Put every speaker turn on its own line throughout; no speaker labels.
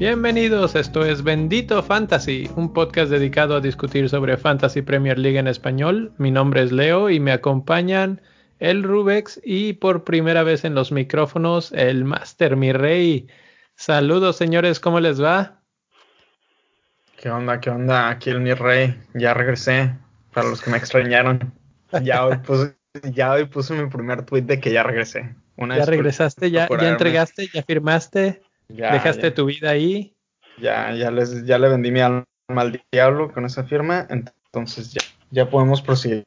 Bienvenidos, esto es Bendito Fantasy, un podcast dedicado a discutir sobre Fantasy Premier League en español. Mi nombre es Leo y me acompañan el Rubex y por primera vez en los micrófonos el Master, mi rey. Saludos señores, ¿cómo les va?
¿Qué onda? ¿Qué onda? Aquí el mi rey. Ya regresé. Para los que me extrañaron. Ya hoy puse, ya hoy puse mi primer tweet de que ya regresé.
ya regresaste, ya, ya entregaste, ya firmaste. Dejaste tu vida ahí.
Ya, ya, les, ya le vendí mi alma al diablo con esa firma, entonces ya, ya podemos proseguir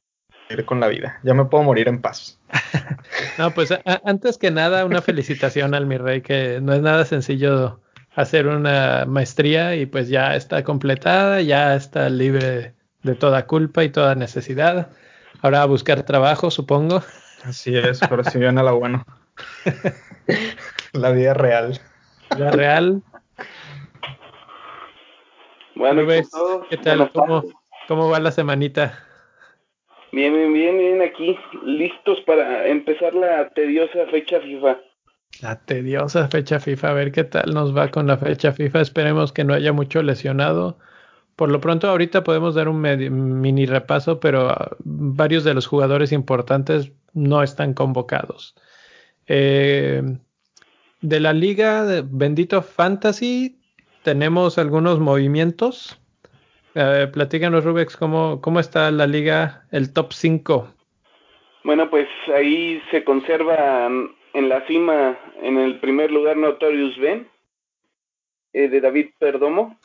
con la vida. Ya me puedo morir en paz.
no, pues antes que nada, una felicitación al mi rey, que no es nada sencillo hacer una maestría y pues ya está completada, ya está libre de toda culpa y toda necesidad. Ahora a buscar trabajo, supongo.
Así es, pero si viene a la bueno. la vida real.
La real. Bueno, pues, ¿qué tal? ¿Cómo, ¿Cómo va la semanita?
Bien, bien, bien, bien, aquí, listos para empezar la tediosa fecha FIFA.
La tediosa fecha FIFA, a ver qué tal nos va con la fecha FIFA. Esperemos que no haya mucho lesionado. Por lo pronto, ahorita podemos dar un mini repaso, pero ah, varios de los jugadores importantes no están convocados. Eh, de la liga Bendito Fantasy tenemos algunos movimientos. Eh, platícanos, Rubex, ¿cómo, ¿cómo está la liga, el top 5?
Bueno, pues ahí se conserva en la cima, en el primer lugar, Notorious Ben, eh, de David Perdomo.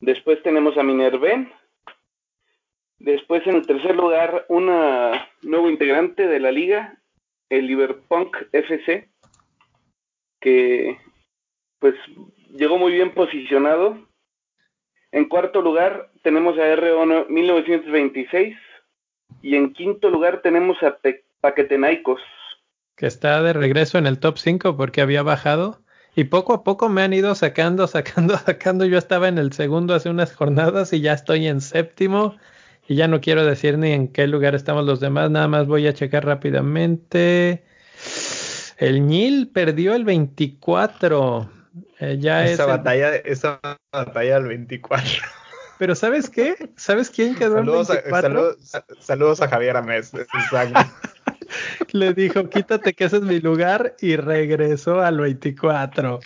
Después tenemos a Minerven. Después, en el tercer lugar, un nuevo integrante de la liga, el Liverpunk FC, que pues llegó muy bien posicionado. En cuarto lugar tenemos a RO 1926 y en quinto lugar tenemos a Paquetenaicos.
Que está de regreso en el top 5 porque había bajado y poco a poco me han ido sacando, sacando, sacando. Yo estaba en el segundo hace unas jornadas y ya estoy en séptimo y ya no quiero decir ni en qué lugar estamos los demás, nada más voy a checar rápidamente. El Nil perdió el 24.
Eh, ya esa batalla, esa batalla del 24.
Pero ¿sabes qué? ¿Sabes quién quedó
saludos
el 24?
A, saludos, a Javier Amés.
Le dijo, quítate que ese es mi lugar y regresó al 24.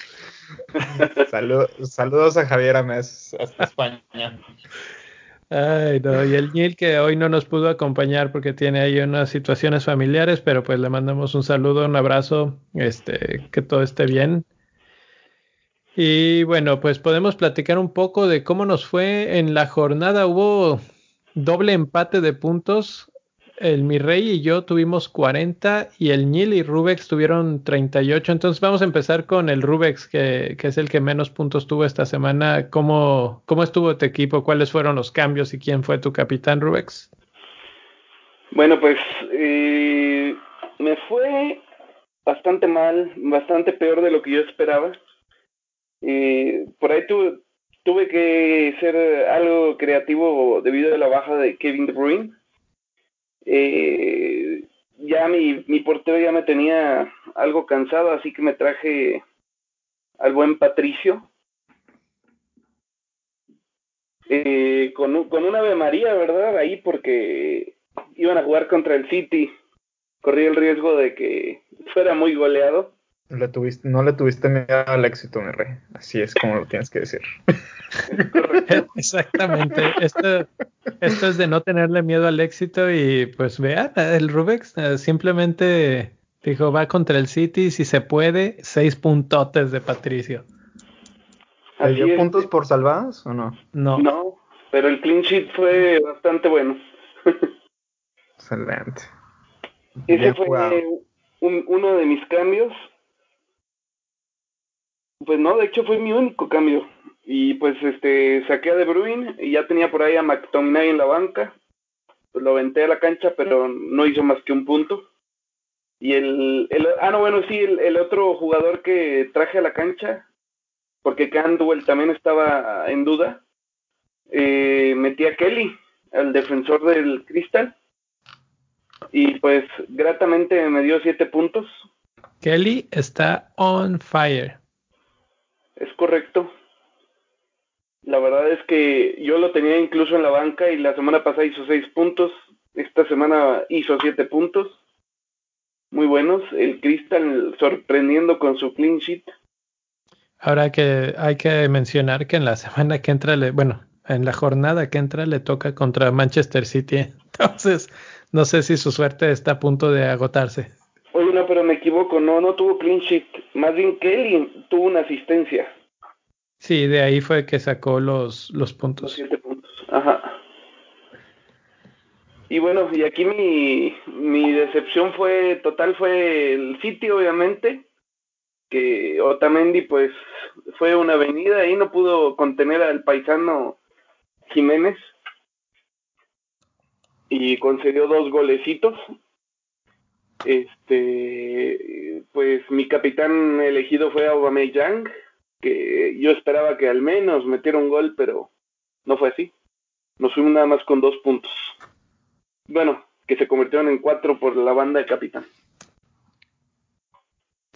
saludos a Javier Amés hasta España.
Ay, no, y el Neil que hoy no nos pudo acompañar porque tiene ahí unas situaciones familiares, pero pues le mandamos un saludo, un abrazo, este, que todo esté bien. Y bueno, pues podemos platicar un poco de cómo nos fue en la jornada. Hubo doble empate de puntos el Mi Rey y yo tuvimos 40 y el Nil y Rubex tuvieron 38. Entonces vamos a empezar con el Rubex, que, es el que menos puntos tuvo esta semana. ¿Cómo, ¿Cómo estuvo tu equipo? ¿Cuáles fueron los cambios y quién fue tu capitán, Rubex?
Bueno, pues eh, me fue bastante mal, bastante peor de lo que yo esperaba. Eh, por ahí tuve que ser algo creativo debido a la baja de Kevin De Bruyne eh, ya mi, mi portero ya me tenía algo cansado, así que me traje al buen Patricio. Eh, con, con un Ave María, ¿verdad? Ahí porque iban a jugar contra el City. Corría el riesgo de que fuera muy goleado.
Le tuviste, no le tuviste miedo al éxito, mi rey. Así es como lo tienes que decir.
Exactamente. Esto, esto es de no tenerle miedo al éxito y pues vean, el Rubex eh, simplemente dijo va contra el City si se puede, seis puntotes de Patricio.
¿Le dio puntos por salvadas o no?
No. No, pero el clean sheet fue bastante bueno.
Excelente.
Ese fue uno de mis cambios pues no, de hecho fue mi único cambio. Y pues este saqué a De Bruyne y ya tenía por ahí a McTominay en la banca. Pues lo aventé a la cancha, pero no hizo más que un punto. Y el, el ah no bueno sí, el, otro jugador que traje a la cancha, porque Candwell también estaba en duda, eh, metí a Kelly, el defensor del Crystal. Y pues gratamente me dio siete puntos.
Kelly está on fire.
Es correcto. La verdad es que yo lo tenía incluso en la banca y la semana pasada hizo seis puntos. Esta semana hizo siete puntos. Muy buenos. El Crystal sorprendiendo con su clean sheet.
Ahora que hay que mencionar que en la semana que entra, le, bueno, en la jornada que entra le toca contra Manchester City. Entonces, no sé si su suerte está a punto de agotarse.
Oye, no, pero me equivoco, no, no tuvo clean sheet. Más bien Kelly tuvo una asistencia.
Sí, de ahí fue que sacó los, los puntos. Los
siete puntos, ajá. Y bueno, y aquí mi, mi decepción fue total, fue el sitio, obviamente, que Otamendi pues fue una avenida y no pudo contener al paisano Jiménez y concedió dos golecitos. Este, pues mi capitán elegido fue Aubameyang, que yo esperaba que al menos metiera un gol, pero no fue así. Nos fuimos nada más con dos puntos. Bueno, que se convirtieron en cuatro por la banda de capitán.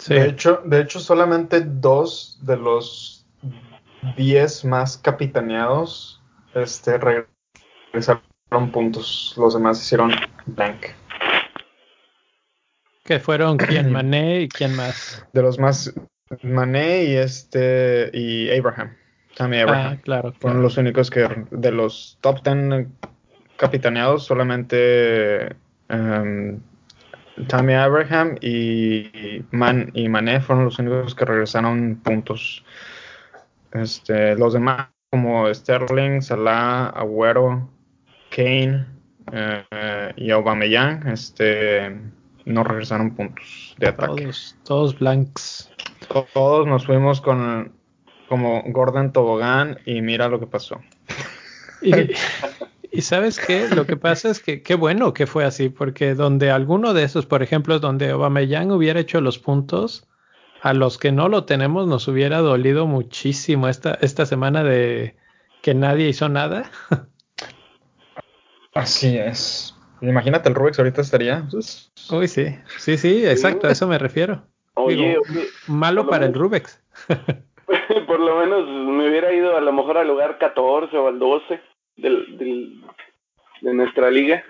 De hecho, de hecho, solamente dos de los diez más capitaneados este, regresaron puntos. Los demás hicieron blank.
¿Qué fueron quién? Mané y quién más?
De los más Mané y este y Abraham. Tammy Abraham.
Ah, claro,
Fueron los únicos que de los top ten capitaneados solamente um, Tammy Abraham y, Man, y Mané fueron los únicos que regresaron puntos. Este, los demás, como Sterling, Salah, Agüero, Kane eh, y Aubameyang, este, no regresaron puntos de ataque.
Todos, todos blanks.
Todos nos fuimos con como Gordon Tobogán y mira lo que pasó.
Y sabes qué, lo que pasa es que qué bueno que fue así, porque donde alguno de esos, por ejemplo, donde Aubameyang hubiera hecho los puntos, a los que no lo tenemos nos hubiera dolido muchísimo esta, esta semana de que nadie hizo nada.
Así es. Imagínate el Rubix ahorita estaría.
Pues, Uy, sí, sí, sí, exacto, a eso me refiero.
Oye,
malo para el Rubex.
por lo menos me hubiera ido a lo mejor al lugar 14 o al 12 del, de nuestra liga.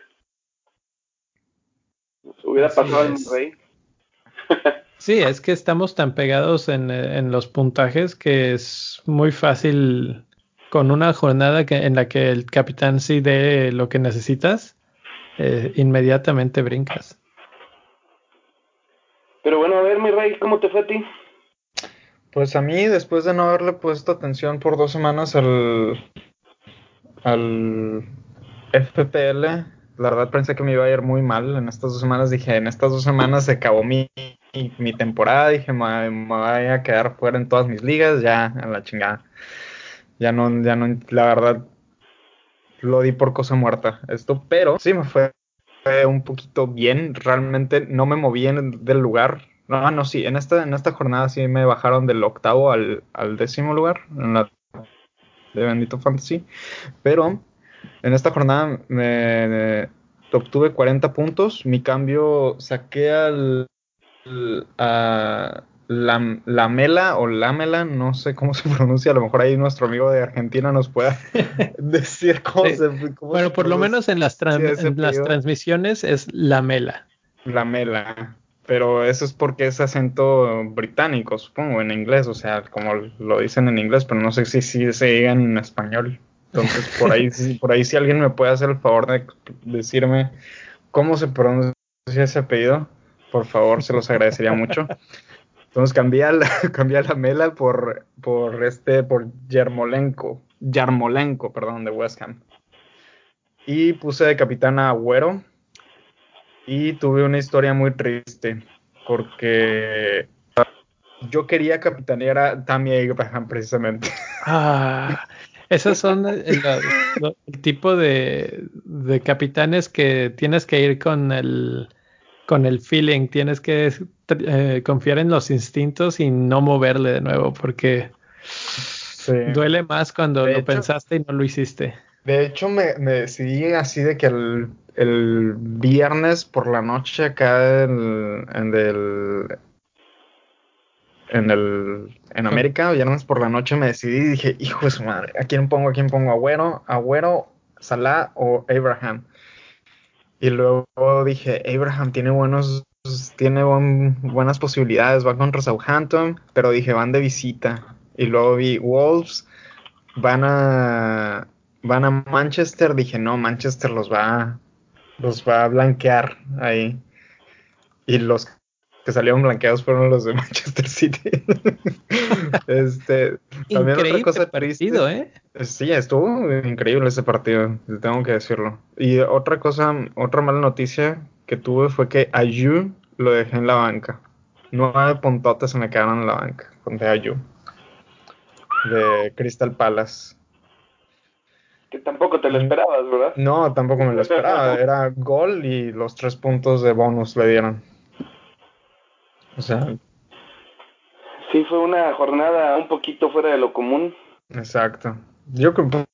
Hubiera pasado en rey.
sí, es que estamos tan pegados en, en, los puntajes que es muy fácil con una jornada que, en la que el capitán sí dé lo que necesitas, eh, inmediatamente brincas.
Pero bueno, a ver, mi rey, ¿cómo te fue a ti?
Pues a mí, después de no haberle puesto atención por dos semanas al, al FPL, la verdad pensé que me iba a ir muy mal en estas dos semanas. Dije, en estas dos semanas se acabó mi, mi temporada. Dije, me, voy a quedar fuera en todas mis ligas, ya a la chingada. Ya no, ya no, la verdad, lo di por cosa muerta esto, pero sí me fue, un poquito bien. Realmente no me moví en, del lugar. No, no, sí, en esta, en esta jornada sí me bajaron del octavo al, al décimo lugar en la de Bendito Fantasy. Pero en esta jornada me, obtuve 40 puntos. Mi cambio saqué al a la, la, Mela o Lamela, no sé cómo se pronuncia, a lo mejor ahí nuestro amigo de Argentina nos pueda decir cómo se
Bueno, por lo menos en las, en las transmisiones es Lamela.
Lamela pero eso es porque es acento británico, supongo, en inglés, o sea, como lo dicen en inglés, pero no sé si, si se diga en español. Entonces, por ahí, por ahí si alguien me puede hacer el favor de decirme cómo se pronuncia ese apellido, por favor, se los agradecería mucho. Entonces cambié la, cambié la Mela por, por este, por Yermolenko, Yarmolenko, perdón, de West Ham. Y puse de capitán a Agüero, y tuve una historia muy triste porque yo quería capitanear a Tammy Abraham precisamente.
Ah, esos son el, tipo de, capitanes que tienes que ir con el, con el feeling, tienes que eh, confiar en los instintos y no moverle de nuevo porque duele más cuando lo pensaste y no lo hiciste.
De hecho, me, me decidí así de que el, el viernes por la noche acá en, en el en el en América, viernes por la noche me decidí y dije, hijo de su madre, ¿a quién pongo? ¿A quién pongo? ¿Agüero? ¿Agüero? ¿Salah o Abraham? Y luego dije, Abraham tiene buenos tiene buenas posibilidades, va contra Southampton, pero dije, van de visita. Y luego vi Wolves, van a van a Manchester, dije, no, Manchester los va los va a blanquear ahí. Y los que salieron blanqueados fueron los de Manchester City. este, también otra cosa partido, ¿eh? Sí, estuvo increíble ese partido, tengo que decirlo. Y otra cosa, otra mala noticia que tuve fue que Ayu lo dejé en la banca. Nueve puntotes se me quedaron en la banca con de Ayu. De Crystal Palace.
Que tampoco te lo esperabas, ¿verdad?
No, tampoco me lo esperaba. Era gol y los tres puntos de bonus le dieron. O sea.
Sí, fue una jornada un poquito fuera de lo común.
Exacto. Yo creo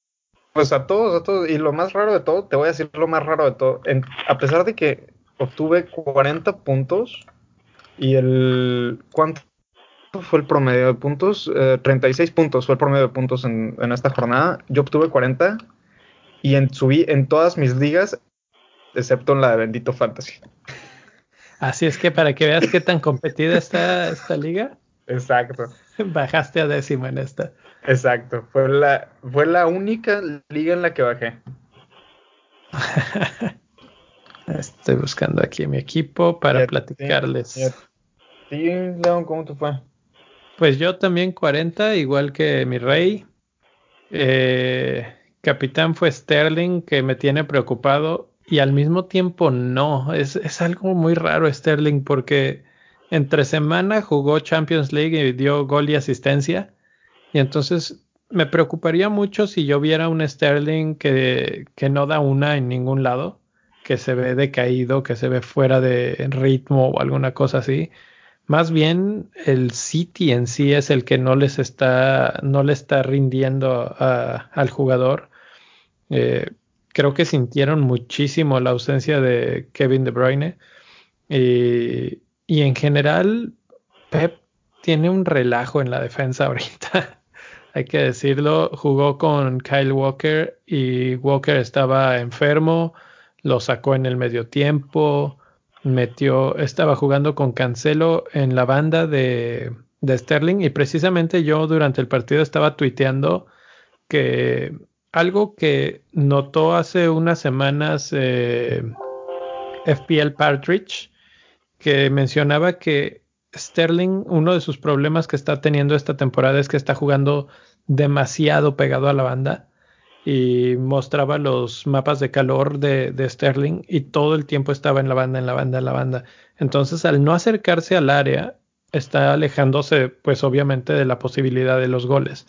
pues a todos, a todos. Y lo más raro de todo, te voy a decir lo más raro de todo. a pesar de que obtuve 40 puntos y el. ¿Cuánto fue el promedio de puntos? 36 eh, puntos fue el promedio de puntos en, esta jornada. Yo obtuve 40 y en, subí en todas mis ligas, excepto en la de Bendito Fantasy.
Así es que para que veas qué tan competida está esta liga.
Exacto.
Bajaste a décima en esta.
Exacto. Fue la, fue la única liga en la que bajé.
Estoy buscando aquí mi equipo para platicarles.
¿Y León, cómo te fue?
Pues yo también 40, igual que mi rey. Eh, capitán fue Sterling, que me tiene preocupado. Y al mismo tiempo no. Es, es algo muy raro Sterling porque entre semana jugó Champions League y dio gol y asistencia. Y entonces me preocuparía mucho si yo viera un Sterling que, que no da una en ningún lado, que se ve decaído, que se ve fuera de ritmo o alguna cosa así. Más bien el City en sí es el que no les está, no le está rindiendo al jugador. Eh, creo que sintieron muchísimo la ausencia de Kevin De Bruyne. Y, y en general, Pep tiene un relajo en la defensa ahorita. Hay que decirlo, jugó con Kyle Walker y Walker estaba enfermo, lo sacó en el medio tiempo metió, estaba jugando con Cancelo en la banda de, de Sterling y precisamente yo durante el partido estaba tuiteando que algo que notó hace unas semanas eh, FPL Partridge, que mencionaba que Sterling, uno de sus problemas que está teniendo esta temporada es que está jugando demasiado pegado a la banda y mostraba los mapas de calor de, Sterling y todo el tiempo estaba en la banda, en la banda, en la banda. Entonces, al no acercarse al área, está alejándose, pues obviamente, de la posibilidad de los goles.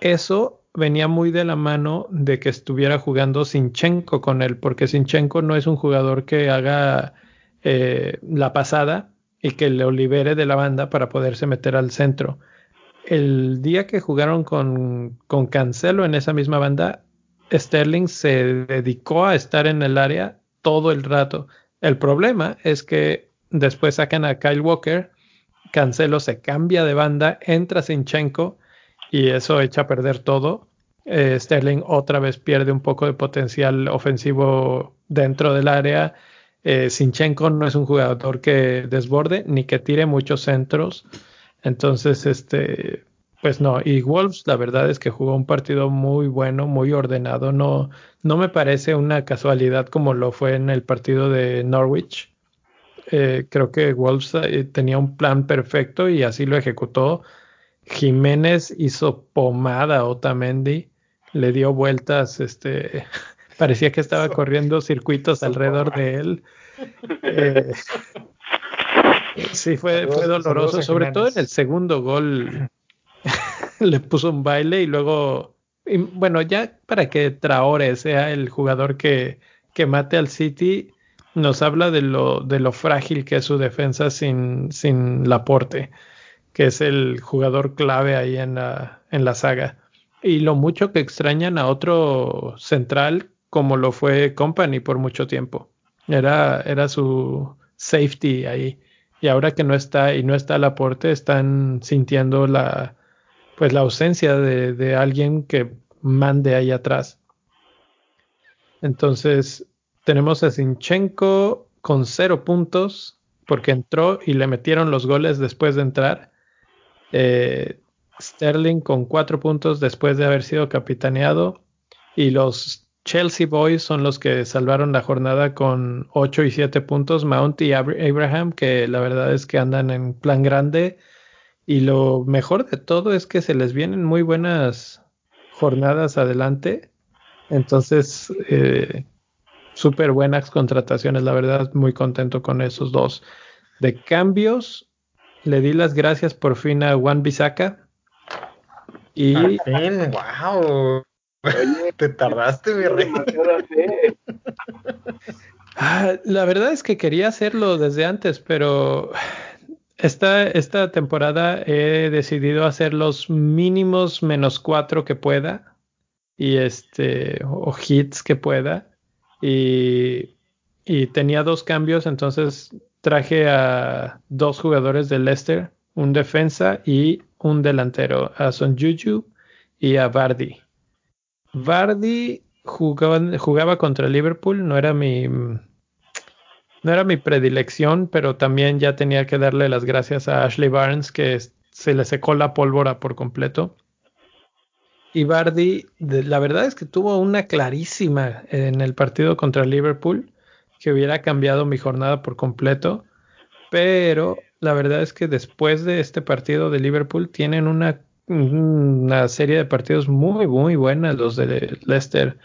Eso venía muy de la mano de que estuviera jugando Sinchenko con él, porque Sinchenko no es un jugador que haga eh, la pasada y que le libere de la banda para poderse meter al centro el día que jugaron con, con Cancelo en esa misma banda, Sterling se dedicó a estar en el área todo el rato. El problema es que después sacan a Kyle Walker, Cancelo se cambia de banda, entra Sinchenko y eso echa a perder todo. Eh, Sterling otra vez pierde un poco de potencial ofensivo dentro del área. Eh, Sinchenko no es un jugador que desborde ni que tire muchos centros. Entonces, este, pues no, y Wolves la verdad es que jugó un partido muy bueno, muy ordenado, no, no me parece una casualidad como lo fue en el partido de Norwich. Eh, creo que Wolves eh, tenía un plan perfecto y así lo ejecutó. Jiménez hizo pomada a Otamendi, le dio vueltas, este, parecía que estaba corriendo circuitos alrededor de él. Eh, Sí, fue, fue doloroso, sobre todo en el segundo gol. le puso un baile y luego, bueno, ya para que Traore sea el jugador que, que mate al City, nos habla de lo, de lo frágil que es su defensa sin, sin Laporte, que es el jugador clave ahí en la, en la saga. y lo mucho que extrañan a otro central como lo fue Company por mucho tiempo. Era, era su safety ahí. Y ahora que no está y no está el aporte, están sintiendo la, pues la ausencia de, de alguien que mande ahí atrás. Entonces, tenemos a Sinchenko con cero puntos porque entró y le metieron los goles después de entrar. Eh, Sterling con cuatro puntos después de haber sido capitaneado. Y los Chelsea Boys son los que salvaron la jornada con ocho y siete puntos. Mount y Abraham, que la verdad es que andan en plan grande. Y lo mejor de todo es que se les vienen muy buenas jornadas adelante. Entonces, eh, súper buenas contrataciones, la verdad, muy contento con esos dos. De cambios, le di las gracias por fin a Juan Bisaca.
Wow. te tardaste, mi rey.
Ah, la verdad es que quería hacerlo desde antes, pero esta, esta temporada he decidido hacer los mínimos menos cuatro que pueda y este o hits que pueda. Y, y tenía dos cambios entonces traje a dos jugadores de Leicester un defensa y un delantero a Son Juju y a Vardy Vardy jugaba, jugaba contra Liverpool no era mi no era mi predilección pero también ya tenía que darle las gracias a Ashley Barnes que se le secó la pólvora por completo y Bardi, la verdad es que tuvo una clarísima en el partido contra Liverpool que hubiera cambiado mi jornada por completo. Pero la verdad es que después de este partido de Liverpool tienen una, una serie de partidos muy, muy buenas los de Leicester.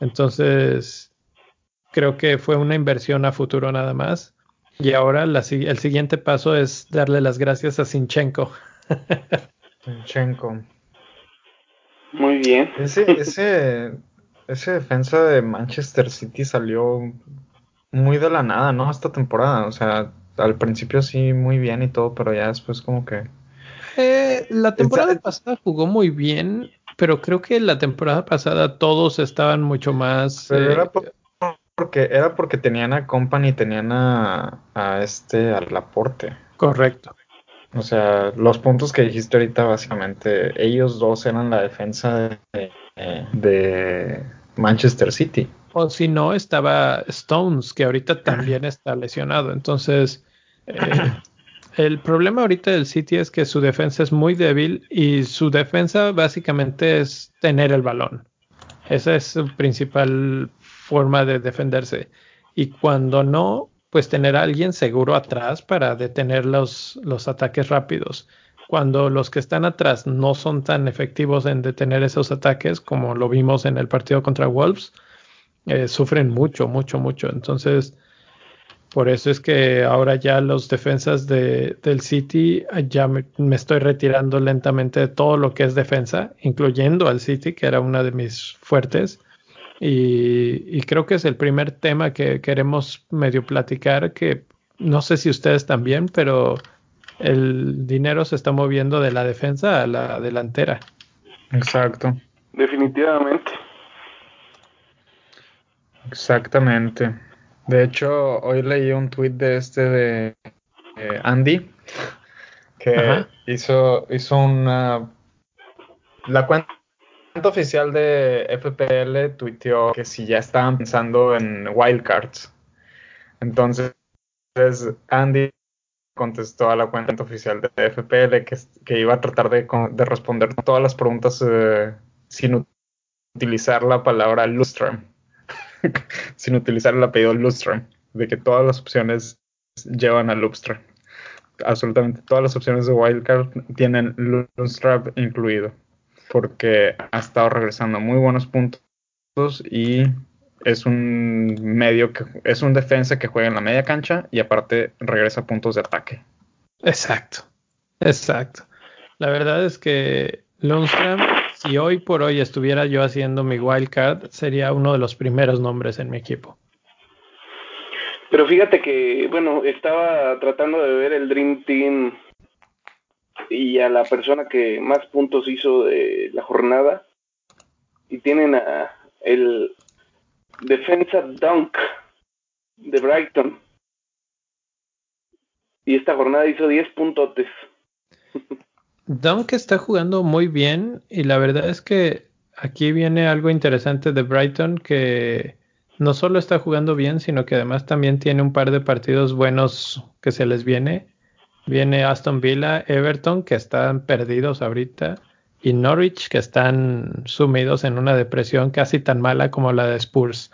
Entonces, creo que fue una inversión a futuro nada más. Y ahora el siguiente paso es darle las gracias a Sinchenko.
Sinchenko.
Muy bien.
Ese, ese, ese defensa de Manchester City salió muy de la nada, ¿no? Esta temporada. O sea, al principio sí muy bien y todo, pero ya después como que...
Eh, la temporada pasada jugó muy bien, pero creo que la temporada pasada todos estaban mucho más...
Pero era eh, porque, era porque tenían a Company, tenían a, a este, al Laporte.
Correcto.
O sea, los puntos que dijiste ahorita, básicamente, ellos dos eran la defensa de, Manchester City.
O si no, estaba Stones, que ahorita también está lesionado. Entonces, eh, el problema ahorita del City es que su defensa es muy débil y su defensa básicamente es tener el balón. Esa es su principal forma de defenderse. Y cuando no, pues tener a alguien seguro atrás para detener los, los ataques rápidos. Cuando los que están atrás no son tan efectivos en detener esos ataques, como lo vimos en el partido contra Wolves, eh, sufren mucho, mucho, mucho. Entonces, por eso es que ahora ya los defensas de, del City, ya me, estoy retirando lentamente de todo lo que es defensa, incluyendo al City, que era una de mis fuertes. Y, creo que es el primer tema que queremos medio platicar, que no sé si ustedes también, pero el dinero se está moviendo de la defensa a la delantera.
Exacto.
Definitivamente.
Exactamente. De hecho, hoy leí un tweet de este de Andy que hizo hizo una la cuenta oficial de FPL tuiteó que si ya estaban pensando en wildcards. Entonces, Andy contestó a la cuenta oficial de FPL que, que iba a tratar de, responder todas las preguntas eh, sin utilizar la palabra Lustrum, sin utilizar el apellido Lustrum, de que todas las opciones llevan a Lustrum. Absolutamente todas las opciones de wildcard tienen Lustrum incluido porque ha estado regresando muy buenos puntos y es un medio que es un defensa que juega en la media cancha y aparte regresa puntos de ataque.
Exacto, exacto. La verdad es que Lundstrom, si hoy por hoy estuviera yo haciendo mi wildcard, sería uno de los primeros nombres en mi equipo.
Pero fíjate que, bueno, estaba tratando de ver el Dream Team y a la persona que más puntos hizo de la jornada. Y tienen a el defensa Dunk de Brighton. Y esta jornada hizo 10 puntotes.
Dunk está jugando muy bien y la verdad es que aquí viene algo interesante de Brighton que no solo está jugando bien, sino que además también tiene un par de partidos buenos que se les viene. Viene Aston Villa, Everton, que están perdidos ahorita, y Norwich, que están sumidos en una depresión casi tan mala como la de Spurs.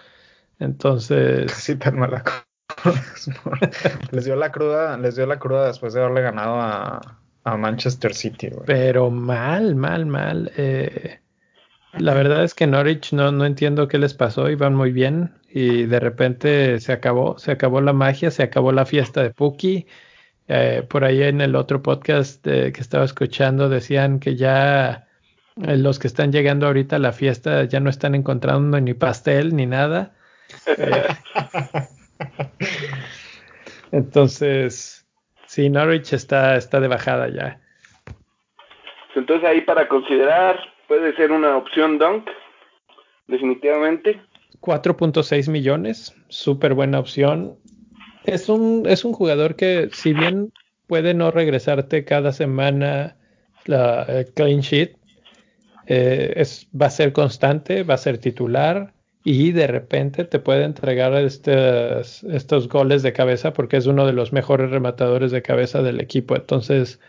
Entonces.
Casi tan mala como les dio la cruda, les dio la cruda después de haberle ganado a, Manchester City.
Pero mal, mal, mal. Eh, la verdad es que Norwich no, no entiendo qué les pasó, iban muy bien y de repente se acabó, se acabó la magia, se acabó la fiesta de Puki. Eh, por ahí en el otro podcast eh, que estaba escuchando decían que ya eh, los que están llegando ahorita a la fiesta ya no están encontrando ni pastel ni nada. entonces, sí, Norwich está, está de bajada ya.
Entonces ahí para considerar puede ser una opción Dunk, definitivamente.
4.6 millones, súper buena opción. Es un, es un jugador que, si bien puede no regresarte cada semana la eh, clean sheet, eh, es, va a ser constante, va a ser titular y de repente te puede entregar estos, estos goles de cabeza porque es uno de los mejores rematadores de cabeza del equipo. Entonces,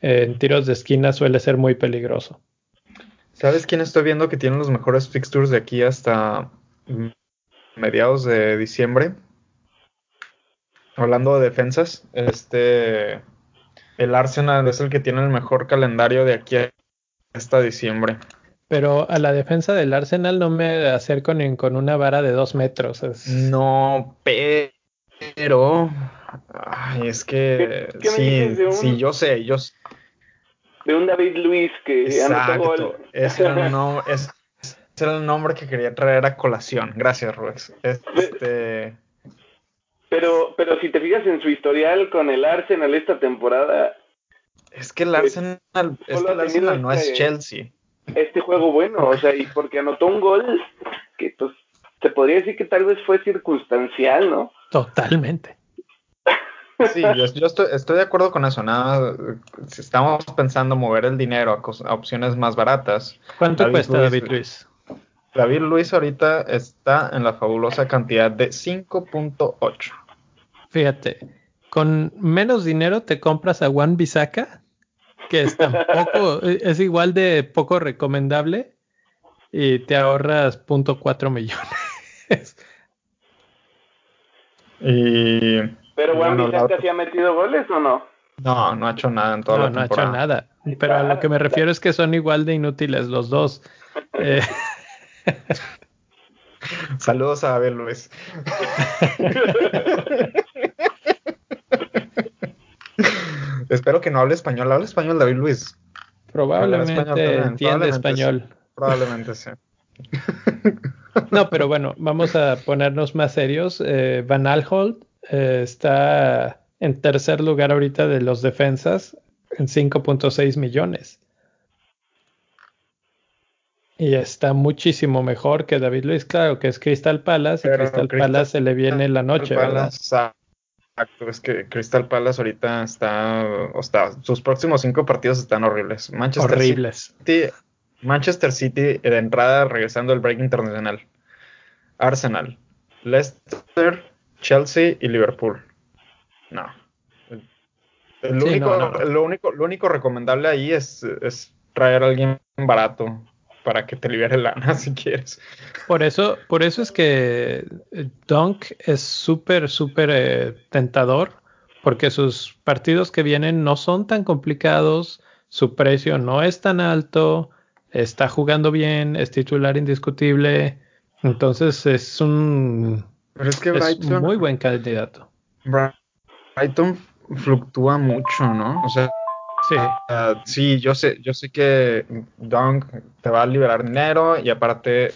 en tiros de esquina suele ser muy peligroso.
¿Sabes quién estoy viendo que tiene los mejores fixtures de aquí hasta mediados de diciembre? Hablando de defensas, este el Arsenal es el que tiene el mejor calendario de aquí hasta diciembre.
Pero a la defensa del Arsenal no me acerco ni con una vara de dos metros.
No, pero Ay, es que sí, sí, yo sé, yo
de un David Luis que
Exacto. gol. Ese era, no, ese era el nombre que quería traer a colación. Gracias, Ruex. Este...
Pero, pero si te fijas en su historial con el Arsenal esta temporada.
Es que el pues, Arsenal, es que el Arsenal no es este Chelsea.
Este juego bueno, o sea, y porque anotó un gol que pues se podría decir que tal vez fue circunstancial, ¿no?
Totalmente.
Sí, yo, estoy, de acuerdo con eso. Nada, si estamos pensando mover el dinero a, opciones más baratas.
¿Cuánto cuesta David Luis?
David Luis ahorita está en la fabulosa cantidad de 5.8.
Fíjate, con menos dinero te compras a Juan Bisaca, que es tampoco, es igual de poco recomendable, y te ahorras 0.4 millones.
y pero Juan bueno, Vicente ¿sí ha metido goles o no?
No, no ha hecho nada en toda
no,
la temporada.
No ha hecho nada. Pero a lo que me refiero es que son igual de inútiles los dos. Eh.
Saludos a David Luis. Espero que no hable español. ¿Habla español David Luis?
Probablemente entiende español.
Probablemente sí.
no, pero bueno, vamos a ponernos más serios. Eh, Van Alhold eh, está en tercer lugar ahorita de los defensas en 5.6 millones. Y está muchísimo mejor que David Luis, claro, que es Crystal Palace, y Crystal, Palace se le viene la noche.
Exacto, es que Crystal Palace ahorita está, o está, sus próximos cinco partidos están horribles.
Manchester horribles.
City, Manchester City de entrada regresando al break internacional. Arsenal, Leicester, Chelsea y Liverpool. No. Lo, único, Lo, único, recomendable ahí es, traer a alguien barato para que te libere lana si quieres.
Por eso, por eso es que eh, Dunk es súper, súper eh, tentador, porque sus partidos que vienen no son tan complicados, su precio no es tan alto, está jugando bien, es titular indiscutible, entonces es un
pero es que Brighton.
muy buen candidato.
Brighton fluctúa mucho, ¿no? O sea.
Sí.
sí, yo sé, yo sé que Dunk te va a liberar dinero y aparte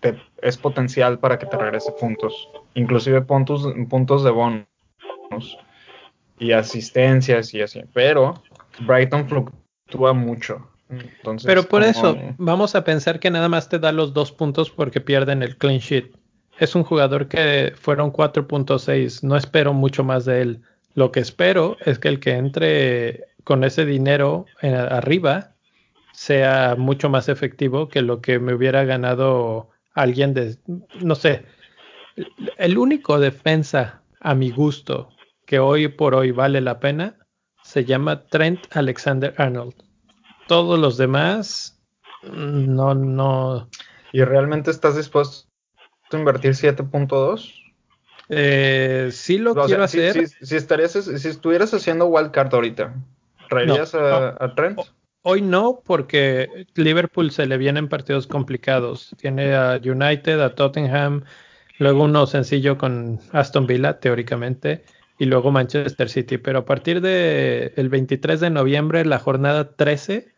te, es potencial para que te regrese puntos. Inclusive puntos, puntos de bonus y asistencias y así. Pero Brighton fluctúa mucho.
Pero por eso, vamos a pensar que nada más te da los dos puntos porque pierden el clean sheet. Es un jugador que fueron 4.6, no espero mucho más de él. Lo que espero es que el que entre con ese dinero arriba sea mucho más efectivo que lo que me hubiera ganado alguien de, no sé, el único defensa a mi gusto que hoy por hoy vale la pena se llama Trent Alexander Arnold. Todos los demás, no, no.
¿Y realmente estás dispuesto a invertir 7.2?
Eh, sí lo quiero hacer.
Si, estarías, si estuvieras haciendo wildcard ahorita, ¿traerías a, Trent?
Hoy no, porque Liverpool se le vienen partidos complicados. Tiene a United, a Tottenham, luego uno sencillo con Aston Villa, teóricamente, y luego Manchester City. Pero a partir del el 23 de noviembre, la jornada 13,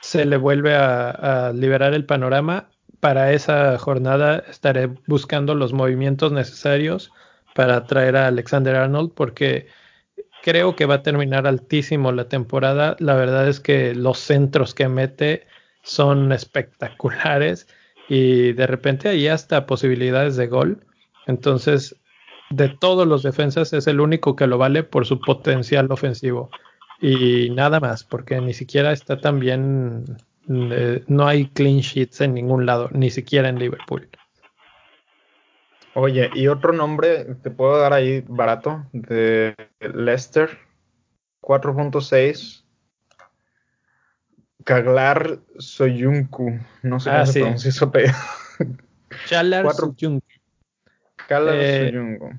se le vuelve a, liberar el panorama. Para esa jornada estaré buscando los movimientos necesarios para traer a Alexander Arnold porque creo que va a terminar altísimo la temporada. La verdad es que los centros que mete son espectaculares y de repente hay hasta posibilidades de gol. Entonces, de todos los defensas es el único que lo vale por su potencial ofensivo y nada más, porque ni siquiera está tan bien, eh, no hay clean sheets en ningún lado, ni siquiera en Liverpool.
Oye, y otro nombre, te puedo dar ahí barato, de Leicester, 4.6. Kaglar Soyuncu, no sé cómo se pronuncia eso, pero...
Soyuncu. Eh, Soyuncu.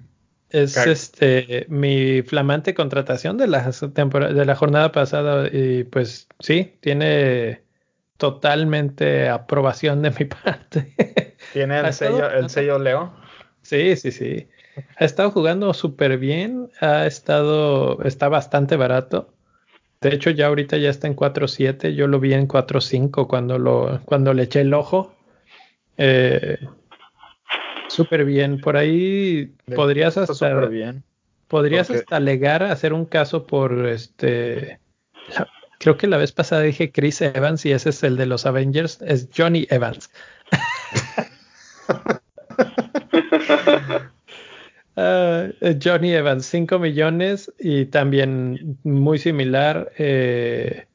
Es este mi flamante contratación de la de la jornada pasada y pues sí, tiene totalmente aprobación de mi parte.
¿Tiene el sello, el sello Leo?
Sí, sí, sí. Ha estado jugando súper bien, ha estado, está bastante barato. De hecho, ya ahorita ya está en 4.7, yo lo vi en 4.5 cuando, lo, cuando le eché el ojo. Eh, Súper bien. Por ahí podrías hasta.
Bien.
Podrías hasta alegar a hacer un caso por este. creo que la vez pasada dije Chris Evans y ese es el de los Avengers. Es Johnny Evans. Ah, Johnny Evans, 5 millones y también muy similar. Eh,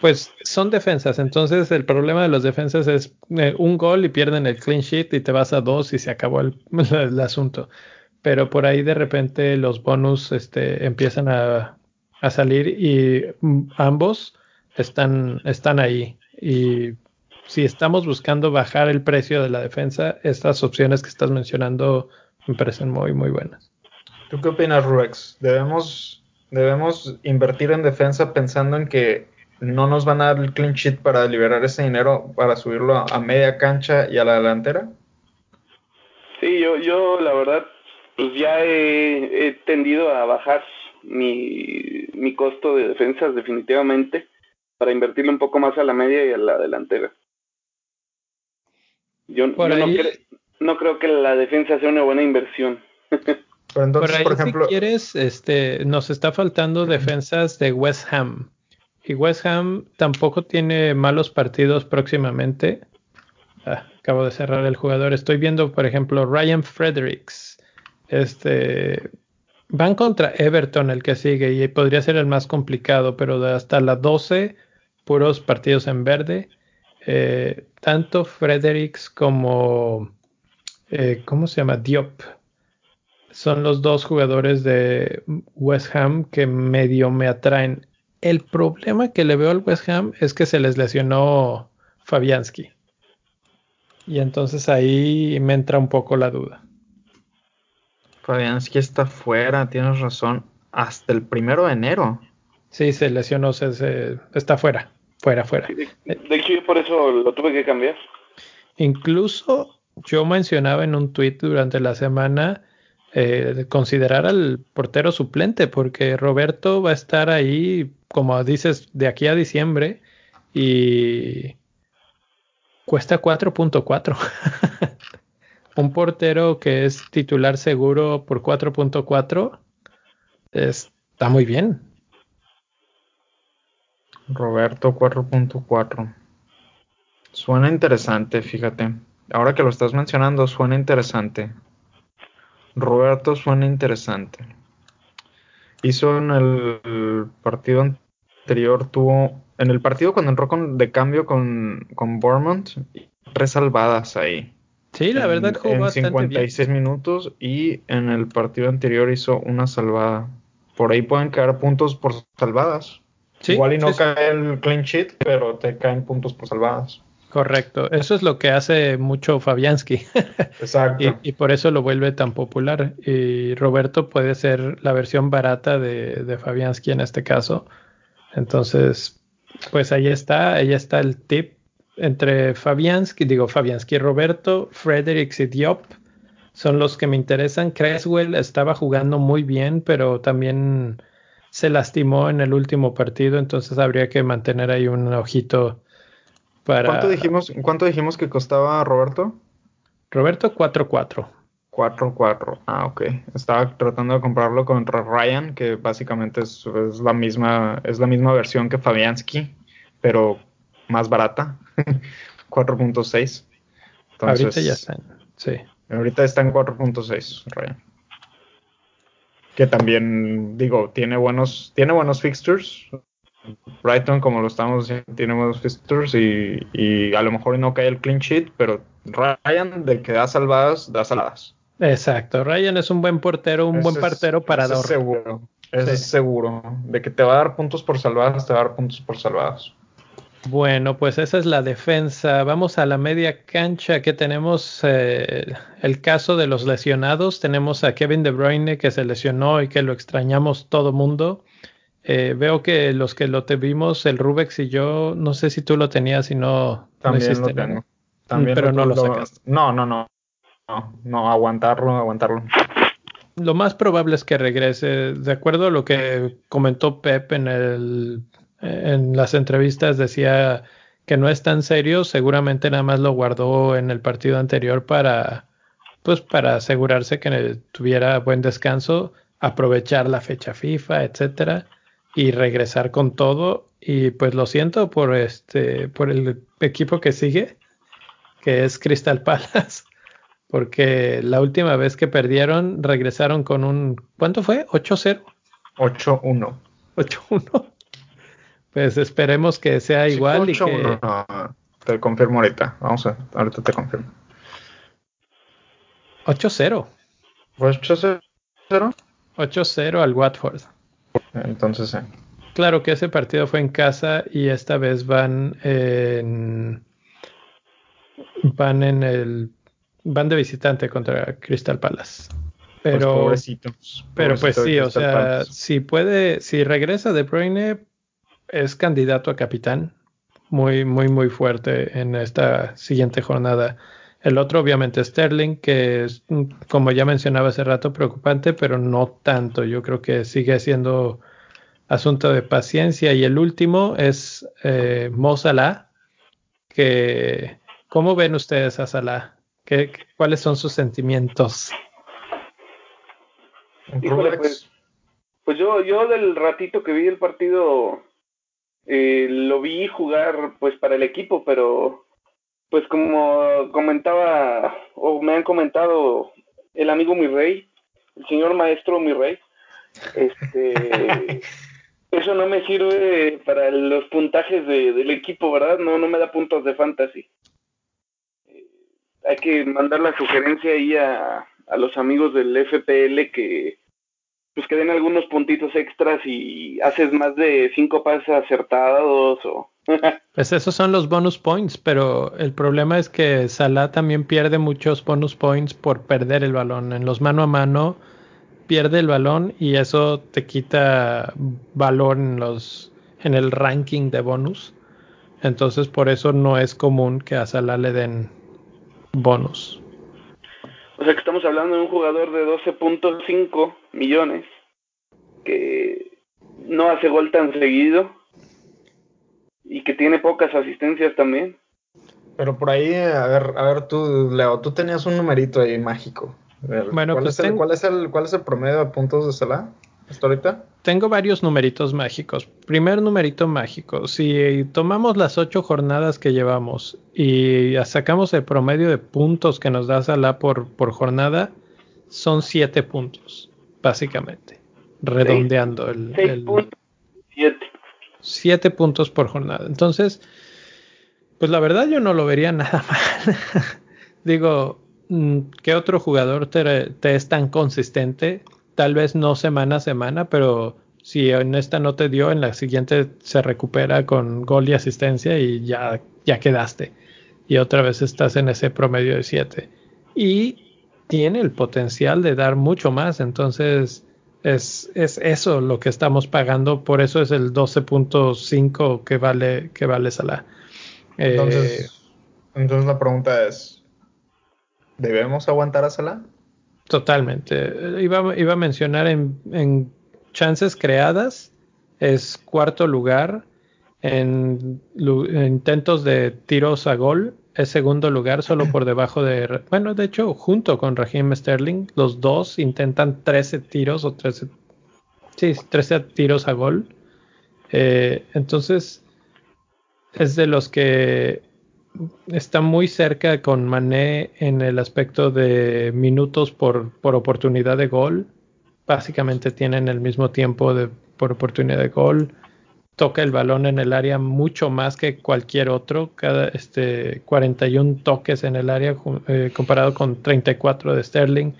pues son defensas, entonces el problema de los defensas es eh, un gol y pierden el clean sheet y te vas a dos y se acabó el, asunto. Pero por ahí de repente los bonus este, empiezan a, a salir y mm, ambos están, están ahí. Y si estamos buscando bajar el precio de la defensa, estas opciones que estás mencionando me parecen muy, muy buenas.
¿Tú qué opinas, Ruex? ¿Debemos, debemos invertir en defensa pensando en que no nos van a dar el clean sheet para liberar ese dinero para subirlo a, media cancha y a la delantera?
Sí, yo, yo la verdad, pues ya he, tendido a bajar mi, mi costo de defensas definitivamente para invertirle un poco más a la media y a la delantera. Yo, no, no, creo que la defensa sea una buena inversión.
Pero entonces, por, ejemplo, si quieres, este, nos está faltando defensas de West Ham. Y West Ham tampoco tiene malos partidos próximamente. Ah, acabo de cerrar el jugador. Estoy viendo, por ejemplo, Ryan Fredericks. Este van contra Everton el que sigue y podría ser el más complicado, pero hasta la 12 puros partidos en verde. Eh, tanto Fredericks como eh, ¿cómo se llama? Diop. Son los dos jugadores de West Ham que medio me atraen. El problema que le veo al West Ham es que se les lesionó Fabianski. Y entonces ahí me entra un poco la duda.
Fabianski está fuera, tienes razón, hasta el primero de enero.
Sí, se lesionó, se, está fuera, fuera, fuera.
de, hecho, yo por eso lo tuve que cambiar.
Incluso yo mencionaba en un tweet durante la semana eh, considerar al portero suplente, porque Roberto va a estar ahí, como dices, de aquí a diciembre y cuesta 4.4. Un portero que es titular seguro por 4.4 está muy bien.
Roberto 4.4. Suena interesante, fíjate. Ahora que lo estás mencionando, suena interesante. Roberto suena interesante. Hizo en el partido anterior, tuvo. En el partido cuando entró con, de cambio con, con Bournemouth, tres salvadas ahí.
Sí, la verdad
jugó en 56 minutos y en el partido anterior hizo una salvada. Por ahí pueden caer puntos por salvadas. Igual y no cae el clean sheet, pero te caen puntos por salvadas.
Correcto, eso es lo que hace mucho Fabianski.
Exacto.
y, por eso lo vuelve tan popular. Y Roberto puede ser la versión barata de, de Fabianski en este caso. Entonces, pues ahí está, ahí está el tip entre Fabianski, digo Fabianski, Roberto, Fredericks y Diop son los que me interesan. Creswell estaba jugando muy bien, pero también se lastimó en el último partido, entonces habría que mantener ahí un ojito para...
¿Cuánto dijimos, cuánto dijimos que costaba Roberto?
Roberto 4-4.
4-4. Ah, ok. Estaba tratando de comprarlo contra Ryan, que básicamente es, es, la misma, es la misma versión que Fabianski, pero más barata. 4.6.
Ahorita ya están, sí.
Ahorita está en 4.6, Ryan. Que también, digo, tiene buenos, tiene buenos fixtures. Brighton, como lo estamos diciendo, tiene buenos fixtures y, y, a lo mejor no cae el clean sheet, pero Ryan, de que da salvadas, da salvadas.
Exacto, Ryan es un buen portero, un buen partero para
Es seguro, es seguro. De que te va a dar puntos por salvadas, te va a dar puntos por salvadas.
Bueno, pues esa es la defensa. Vamos a la media cancha que tenemos eh, el caso de los lesionados. Tenemos a Kevin De Bruyne que se lesionó y que lo extrañamos todo mundo. Eh, veo que los que lo tuvimos, el Rubex y yo, no sé si tú lo tenías y no,
También
no
lo tengo.
¿no?
También
Pero no lo sacaste.
No, no, no. No, no, aguantarlo, aguantarlo.
Lo más probable es que regrese. De acuerdo a lo que comentó Pep en el en las entrevistas decía que no es tan serio, seguramente nada más lo guardó en el partido anterior para pues para asegurarse que tuviera buen descanso, aprovechar la fecha FIFA, etcétera, y regresar con todo. Y pues lo siento por este, por el equipo que sigue, que es Crystal Palace, porque la última vez que perdieron regresaron con un ¿cuánto fue? 8-0.
8-1.
8-1. Pues esperemos que sea igual y que
no, te confirmo ahorita. Vamos a ver, ahorita te confirmo.
8-0.
¿Fue 8-0?
8-0 al Watford.
Entonces, sí.
Claro que ese partido fue en casa y esta vez van en van en el van de visitante contra Crystal Palace. Pero
Pues pobrecitos,
pero pues sí, o sea,
Palace.
si puede, si regresa De Bruyne es candidato a capitán, muy muy muy fuerte en esta siguiente jornada. El otro obviamente Sterling, que es, como ya mencionaba hace rato, preocupante, pero no tanto. Yo creo que sigue siendo asunto de paciencia. Y el último es eh, Mo Salah, que ¿cómo ven ustedes a Salah? ¿Qué, ¿Cuáles son sus sentimientos?
Pues, Pues yo, yo del ratito que vi el partido, eh, lo vi jugar pues para el equipo, pero pues como comentaba, o me han comentado el amigo mi rey, el señor maestro mi rey, este, eso no me sirve para los puntajes de- del equipo, ¿verdad? No, no me da puntos de fantasy. Eh, hay que mandar la sugerencia ahí a, a los amigos del FPL que pues que den algunos puntitos extras y haces más de cinco pases acertados o
Pues esos son los bonus points, pero el problema es que Salah también pierde muchos bonus points por perder el balón. En los mano a mano pierde el balón y eso te quita valor en los en el ranking de bonus. Entonces por eso no es común que a Salah le den bonus.
o sea que estamos hablando de un jugador de 12.5 millones que no hace gol tan seguido y que tiene pocas asistencias también.
Pero por ahí, a ver, a ver tú, Leo, tú tenías un numerito ahí mágico. Ver,
Bueno,
¿cuál,
pues
es el,
ten-
cuál, es el, ¿Cuál es el promedio de puntos de Salah hasta ahorita?
tengo varios numeritos mágicos. Primer numerito mágico, si tomamos las ocho jornadas que llevamos y sacamos el promedio de puntos que nos da Salah por, por jornada, son siete puntos, básicamente, redondeando el,
puntos, siete.
puntos por jornada. Entonces, pues la verdad yo no lo vería nada mal. Digo, mm, ¿qué otro jugador te, te es tan consistente? Tal vez no semana a semana, pero si en esta no te dio, en la siguiente se recupera con gol y asistencia y ya, ya quedaste. Y otra vez estás en ese promedio de 7. Y tiene el potencial de dar mucho más. Entonces, es, es eso lo que estamos pagando. Por eso es el 12.5 que vale, que vale Salah. Eh,
Entonces, entonces la pregunta es, ¿debemos aguantar a Salah?
Totalmente. Iba, iba a mencionar en, en chances creadas, es cuarto lugar. En, intentos de tiros a gol, es segundo lugar, solo por debajo de. Bueno, de hecho, junto con Raheem Sterling, los dos intentan 13 tiros o 13. Sí, 13 tiros a gol. Eh, entonces, es de los que está muy cerca con Mané en el aspecto de minutos por, por oportunidad de gol. Básicamente tienen el mismo tiempo de, por oportunidad de gol. Toca el balón en el área mucho más que cualquier otro. Cada este 41 toques en el área eh, comparado con 34 de Sterling.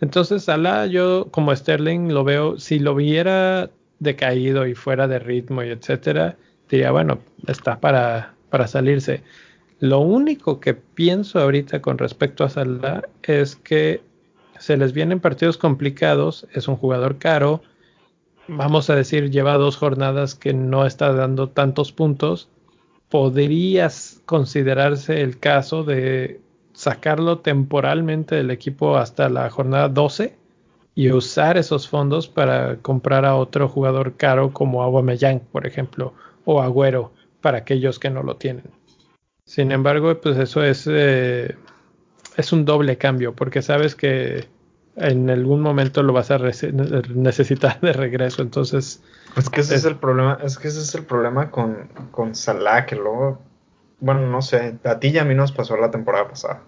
Entonces, Salah, yo como Sterling lo veo, si lo viera decaído y fuera de ritmo y etcétera, diría, bueno, está para, para salirse. Lo único que pienso ahorita con respecto a Salah es que se les vienen partidos complicados, es un jugador caro, vamos a decir, lleva dos jornadas que no está dando tantos puntos, podrías considerarse el caso de sacarlo temporalmente del equipo hasta la jornada 12 y usar esos fondos para comprar a otro jugador caro como Aubameyang, por ejemplo, o Agüero, para aquellos que no lo tienen. Sin embargo, pues eso es, eh, es un doble cambio, porque sabes que en algún momento lo vas a necesitar de regreso. Entonces,
Es que ese
Es-
es el problema, es que ese es el problema con, con Salah, que luego, bueno, no sé, a ti y a mí nos pasó la temporada pasada.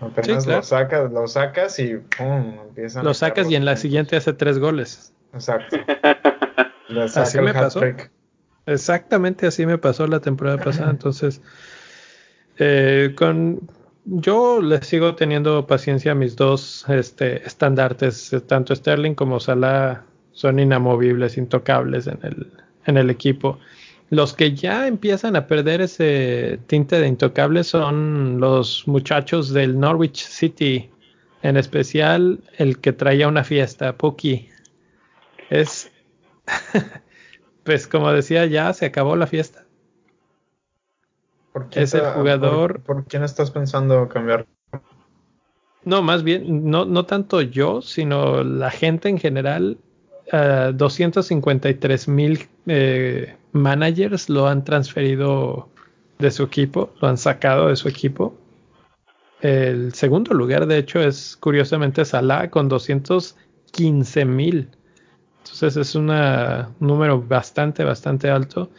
Apenas
Sí, claro.
lo sacas, lo sacas y pum, empiezan
lo sacas y en la siguiente hace tres goles.
Exacto. Le saca
Así
el
me pasó. Exactamente así me pasó la temporada pasada. Entonces, eh, con yo le sigo teniendo paciencia a mis dos este, estandartes, eh, tanto Sterling como Salah son inamovibles, intocables en el, en el equipo. Los que ya empiezan a perder ese tinte de intocables son los muchachos del Norwich City, en especial el que traía una fiesta, Puki. Es, pues como decía, ya se acabó la fiesta.
¿Por
Es el jugador-
¿Por, por quién estás pensando cambiar?
No, más bien, no, no tanto yo, sino la gente en general. eh, 253 mil eh, managers lo han transferido de su equipo, lo han sacado de su equipo. El segundo lugar, de hecho, es curiosamente Salah con 215 mil. Entonces es un número bastante, bastante alto.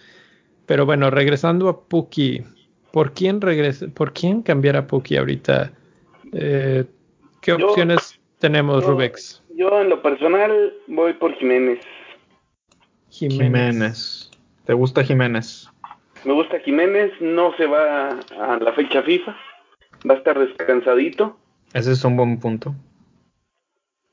Pero bueno, regresando a Puki, ¿por quién regresa, por quién cambiar a Puki ahorita? Eh, ¿Qué
Yo-
opciones tenemos,
yo-
Rubex?
Yo en lo personal voy por Jiménez.
Jiménez. ¿Te gusta Jiménez?
Me gusta Jiménez, no se va a la fecha FIFA, va a estar descansadito.
Ese es un buen punto.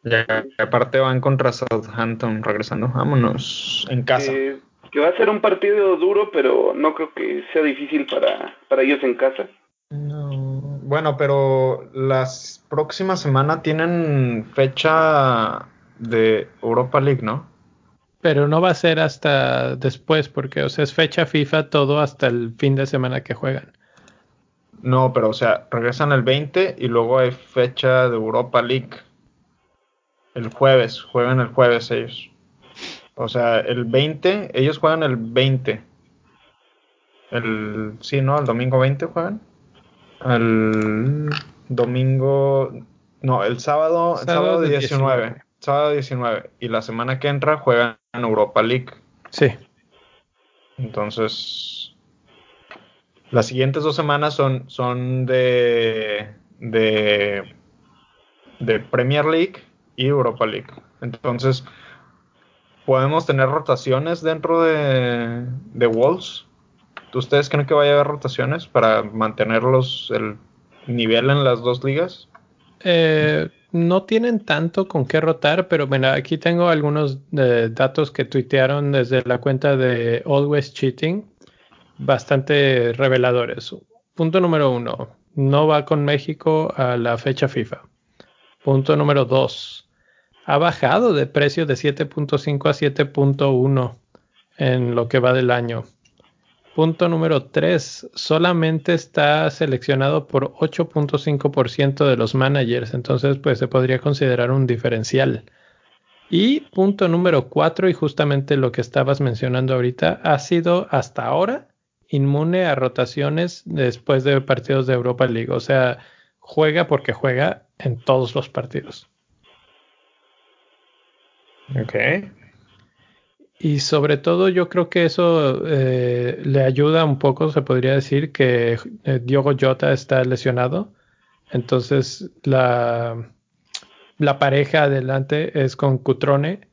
Ya, y aparte van contra Southampton regresando. Vámonos en casa.
Que, que va a ser un partido duro, pero no creo que sea difícil para, para ellos en casa.
No, Bueno, pero las próximas semanas tienen fecha de Europa League, ¿no?
Pero no va a ser hasta después, porque o sea, es fecha FIFA todo hasta el fin de semana que juegan.
No, pero o sea, regresan el 20 y luego hay fecha de Europa League. El jueves, juegan el jueves ellos. O sea, el 20, ellos juegan el 20. El, sí, ¿no? El domingo 20 juegan. El domingo, no, el sábado, el sábado,
Sábado
19. sábado 19. Y la semana que entra juegan en Europa League.
Sí.
Entonces, las siguientes dos semanas son, son de, de, de Premier League y Europa League. Entonces, podemos tener rotaciones dentro de, de Wolves. ¿Ustedes creen que vaya a haber rotaciones para mantenerlos el nivel en las dos ligas?
Eh, no tienen tanto con qué rotar, pero bueno, aquí tengo algunos eh, datos que tuitearon desde la cuenta de Always Cheating, bastante reveladores. Punto número uno, no va con México a la fecha FIFA. Punto número dos, ha bajado de precio de 7.5 a 7.1 en lo que va del año. Punto número 3. Solamente está seleccionado por 8.5% de los managers. Entonces, pues se podría considerar un diferencial. Y punto número 4, y justamente lo que estabas mencionando ahorita, ha sido hasta ahora inmune a rotaciones después de partidos de Europa League. O sea, juega porque juega en todos los partidos.
Ok.
Y sobre todo yo creo que eso eh, le ayuda un poco, se podría decir, que eh, Diogo Jota está lesionado. Entonces la, la pareja adelante es con Cutrone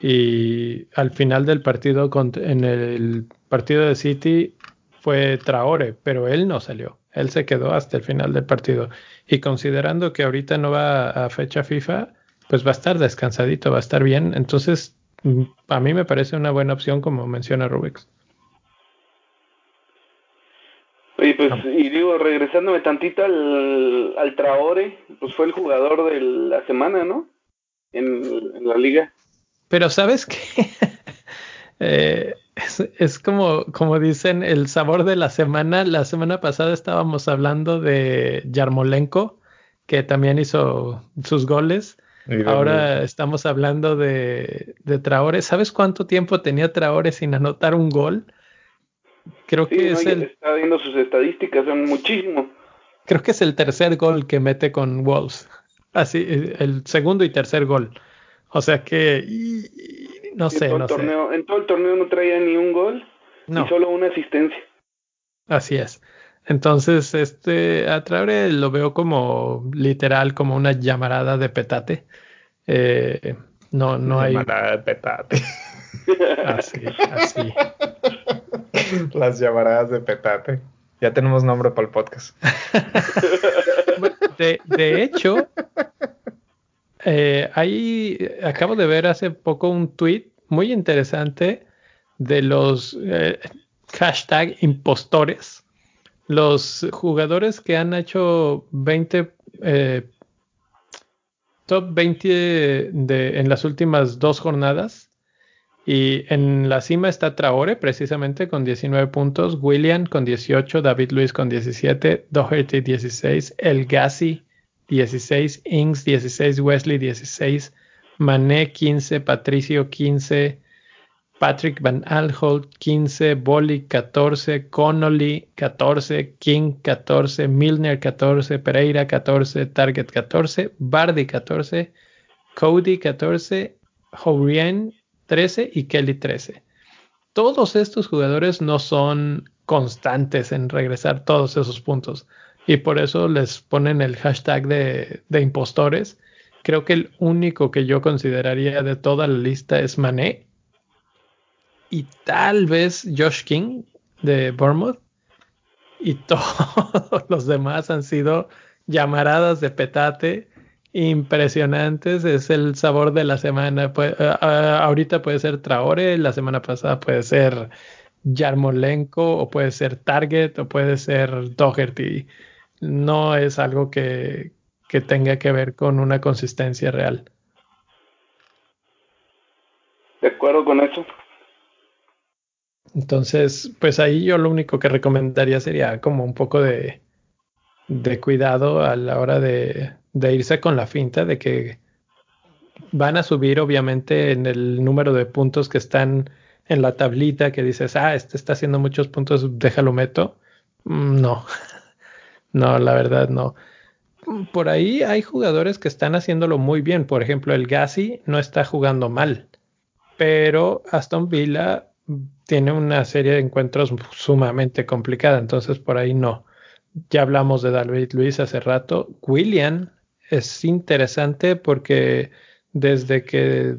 y al final del partido, en el partido de City, fue Traore, pero él no salió. Él se quedó hasta el final del partido. Y considerando que ahorita no va a fecha FIFA, pues va a estar descansadito, va a estar bien. Entonces Mm, a mí me parece una buena opción como menciona Rubix.
Oye, pues, y digo, regresándome tantito al, al Traore, pues fue el jugador de la semana, ¿no? En, la liga.
Pero sabes que eh, es, es, como, como dicen, el sabor de la semana. La semana pasada estábamos hablando de Yarmolenko, que también hizo sus goles. Ahora estamos hablando de, de, Traore. ¿Sabes cuánto tiempo tenía Traore sin anotar un gol?
Creo que es el. Está viendo sus estadísticas, son muchísimo.
Creo que es el tercer gol que mete con Wolves. Así, el segundo y tercer gol. O sea que. no sé, no
torneo, En todo el torneo no traía ni un gol. No. Y solo una asistencia.
Así es. Entonces, este, a lo veo como literal, como una llamarada de petate. Eh, no, no hay.
Llamarada de petate.
Así, así.
Las llamaradas de petate. Ya tenemos nombre para el podcast.
De, de hecho, eh, ahí acabo de ver hace poco un tweet muy interesante de los eh, hashtag impostores los jugadores que han hecho 20 eh, top 20 de, en las últimas dos jornadas. Y en la cima está Traore, precisamente con 19 puntos, William con 18, David Luis con 17, Doherty 16, El Gassi 16, Ings 16, Wesley 16, Mané 15, Patricio 15, Patrick Van Alholt 15, Bolly 14, Connolly 14, King 14, Milner 14, Pereira 14, Target 14, Bardi 14, Cody 14, Hourien 13 y Kelly 13. Todos estos jugadores no son constantes en regresar todos esos puntos y por eso les ponen el hashtag de, de impostores. Creo que el único que yo consideraría de toda la lista es Mané y tal vez Josh King de Bournemouth. Y todos los demás han sido llamaradas de petate impresionantes. Es el sabor de la semana. ahorita puede ser Traore, la semana pasada puede ser Yarmolenko, o puede ser Target, o puede ser Doherty. No es algo que, que tenga que ver con una consistencia real.
De acuerdo con eso.
Entonces, pues ahí yo lo único que recomendaría sería como un poco de, de cuidado a la hora de, de, irse con la finta de que van a subir obviamente en el número de puntos que están en la tablita que dices, ah, este está haciendo muchos puntos, déjalo meto. Mm, no, no, la verdad no. por ahí hay jugadores que están haciéndolo muy bien. Por ejemplo, el Gassi no está jugando mal, pero Aston Villa tiene una serie de encuentros sumamente complicada, entonces por ahí no. Ya hablamos de David Luis hace rato. William es interesante porque desde que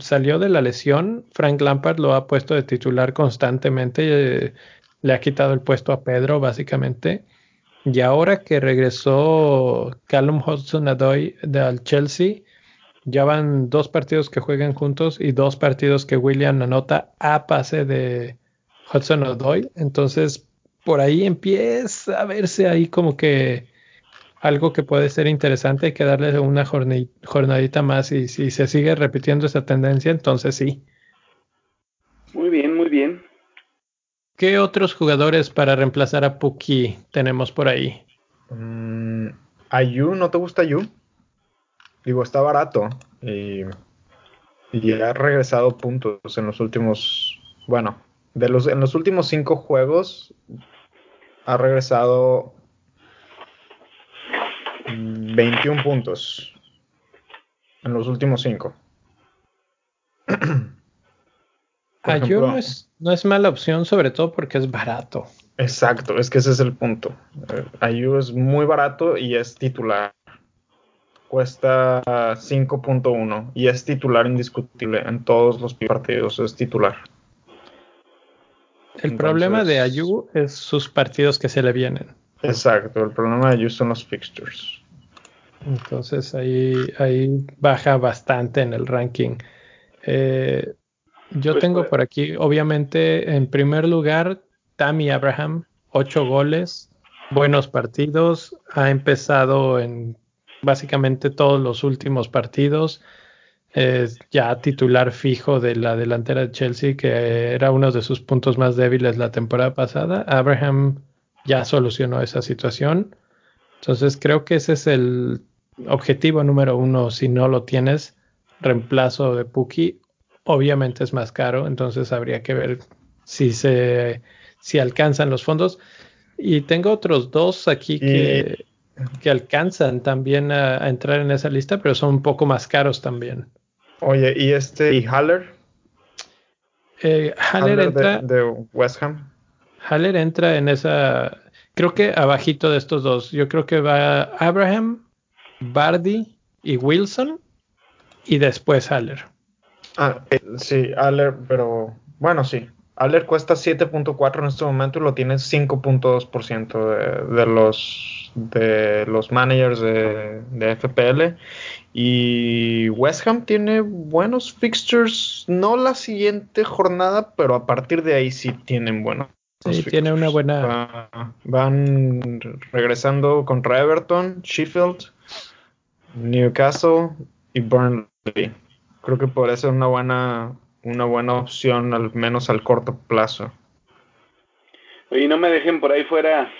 salió de la lesión, Frank Lampard lo ha puesto de titular constantemente, eh, le ha quitado el puesto a Pedro básicamente. Y ahora que regresó Callum Hudson Adoy al Chelsea, ya van dos partidos que juegan juntos y dos partidos que William anota a pase de Hudson Adoy. Entonces, por ahí empieza a verse ahí como que algo que puede ser interesante. Hay que darle una jornadita más y si se sigue repitiendo esa tendencia, entonces sí.
Muy bien, muy bien.
¿Qué otros jugadores para reemplazar a Puki tenemos por ahí?
Mm, Ayu, ¿no te gusta Ayu? Digo, está barato y, ha regresado puntos en los últimos, bueno, de los, en los últimos cinco juegos ha regresado 21 puntos en los últimos cinco.
Ayu no es, no es mala opción, sobre todo porque es barato.
Exacto, es que ese es el punto. Eh, Ayu es muy barato y es titular. Cuesta 5.1 y es titular indiscutible en todos los partidos, es titular.
El problema de Ayu es sus partidos que se le vienen.
Exacto, el problema de Ayu son los fixtures.
Entonces ahí, ahí baja bastante en el ranking. Eh, yo pues tengo por aquí, obviamente, en primer lugar, Tammy Abraham, ocho goles, buenos partidos, ha empezado en básicamente todos los últimos partidos, es ya titular fijo de la delantera de Chelsea, que era uno de sus puntos más débiles la temporada pasada. Abraham ya solucionó esa situación. Entonces creo que ese es el objetivo número uno. Si no lo tienes, reemplazo de Puki obviamente es más caro, entonces habría que ver si se si alcanzan los fondos. Y tengo otros dos aquí que, que alcanzan también a, entrar en esa lista, pero son un poco más caros también.
Oye, ¿y este y Haller?
Eh, Haller, entra
de, West Ham.
Haller entra en esa, creo que abajito de estos dos. Yo creo que va Abraham, Bardi y Wilson y después Haller.
Ah, eh, sí, Aller, pero bueno, sí. Aller cuesta 7.4 en este momento y lo tiene 5.2% de, de, los de los managers de, de, FPL. Y West Ham tiene buenos fixtures, no la siguiente jornada, pero a partir de ahí sí tienen buenos.
Sí, tiene una buena.
van regresando contra Everton, Sheffield, Newcastle y Burnley creo que podría ser una buena, una buena opción, al menos al corto plazo.
Oye, no me dejen por ahí fuera.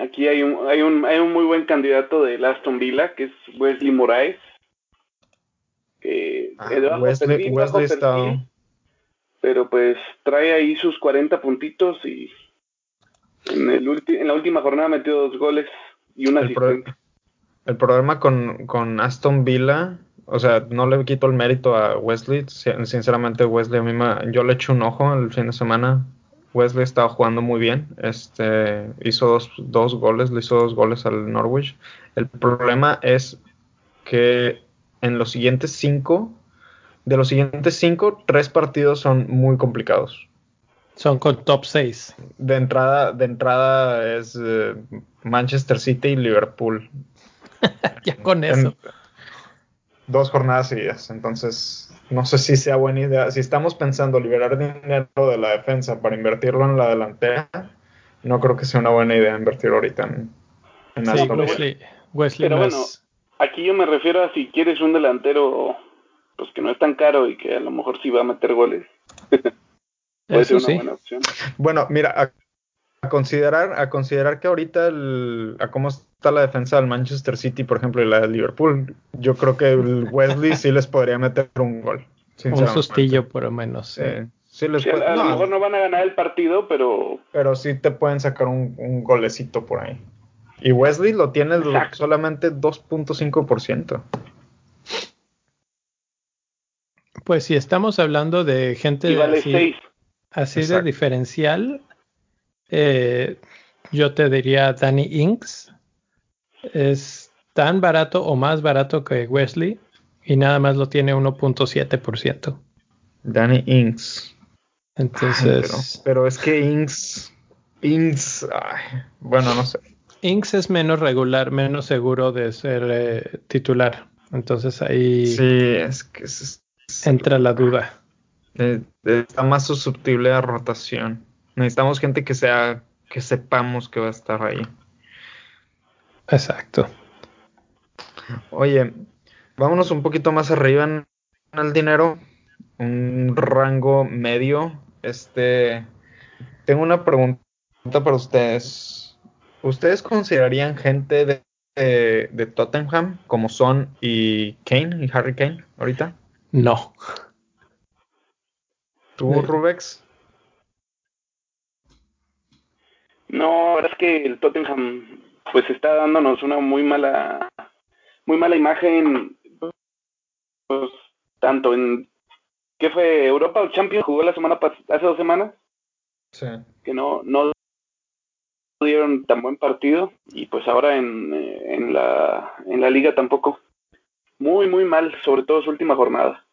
Aquí hay un, hay un, hay un muy buen candidato de Aston Villa, que es Wesley Moraes. Que
ah, Wesley, Wesley está...
pero pues trae ahí sus 40 puntitos y en, el en la última jornada metió dos goles y una asistencia.
el problema con, con Aston Villa o sea, no le quito el mérito a Wesley. Sinceramente, Wesley a mí me, yo le echo un ojo el fin de semana. Wesley estaba jugando muy bien. Este, hizo dos, dos goles, le hizo dos goles al Norwich. El problema es que en los siguientes cinco, de los siguientes cinco, tres partidos son muy complicados.
Son con top 6.
De entrada, de entrada es eh, Manchester City y Liverpool.
ya con eso
dos jornadas seguidas. Entonces, no sé si sea buena idea. Si estamos pensando liberar dinero de la defensa para invertirlo en la delantera, no creo que sea una buena idea invertir ahorita en, en
sí, Wesley,
Pero bueno, aquí yo me refiero a si quieres un delantero pues que no es tan caro y que a lo mejor sí va a meter goles. Puede ser una buena opción.
Bueno, mira, a considerar, a considerar que ahorita el, a cómo está la defensa del Manchester City, por ejemplo, y la de Liverpool, yo creo que el Wesley sí les podría meter un gol.
Un sustillo por lo menos.
Sí, les a, lo mejor no van a ganar el partido, pero...
Pero sí te pueden sacar un, golecito por ahí. Y Wesley lo tiene solamente 2.5%.
Pues si estamos hablando de gente así, de diferencial, eh, yo te diría Danny Inks. Es tan barato o más barato que Wesley y nada más lo tiene 1.7%.
Danny Inks.
Entonces.
pero, es que Inks. Inks. bueno, no sé.
Inks es menos regular, menos seguro de ser eh, titular. Entonces ahí.
Sí, es que
entra la duda.
Eh, está más susceptible a rotación. Necesitamos gente que sea. que sepamos que va a estar ahí.
Exacto.
Oye, vámonos un poquito más arriba en el dinero. Un rango medio. Este. Tengo una pregunta para ustedes. ¿Ustedes considerarían gente de, de, Tottenham como Son y Kane y Harry Kane ahorita?
No.
¿Tú, Rubex?
No, ahora es que el Tottenham pues está dándonos una muy mala muy mala imagen pues tanto en ¿qué fue? Europa o Champions jugó la semana hace dos semanas
sí.
que no no dieron tan buen partido y pues ahora en, en la en la liga tampoco muy muy mal sobre todo su última jornada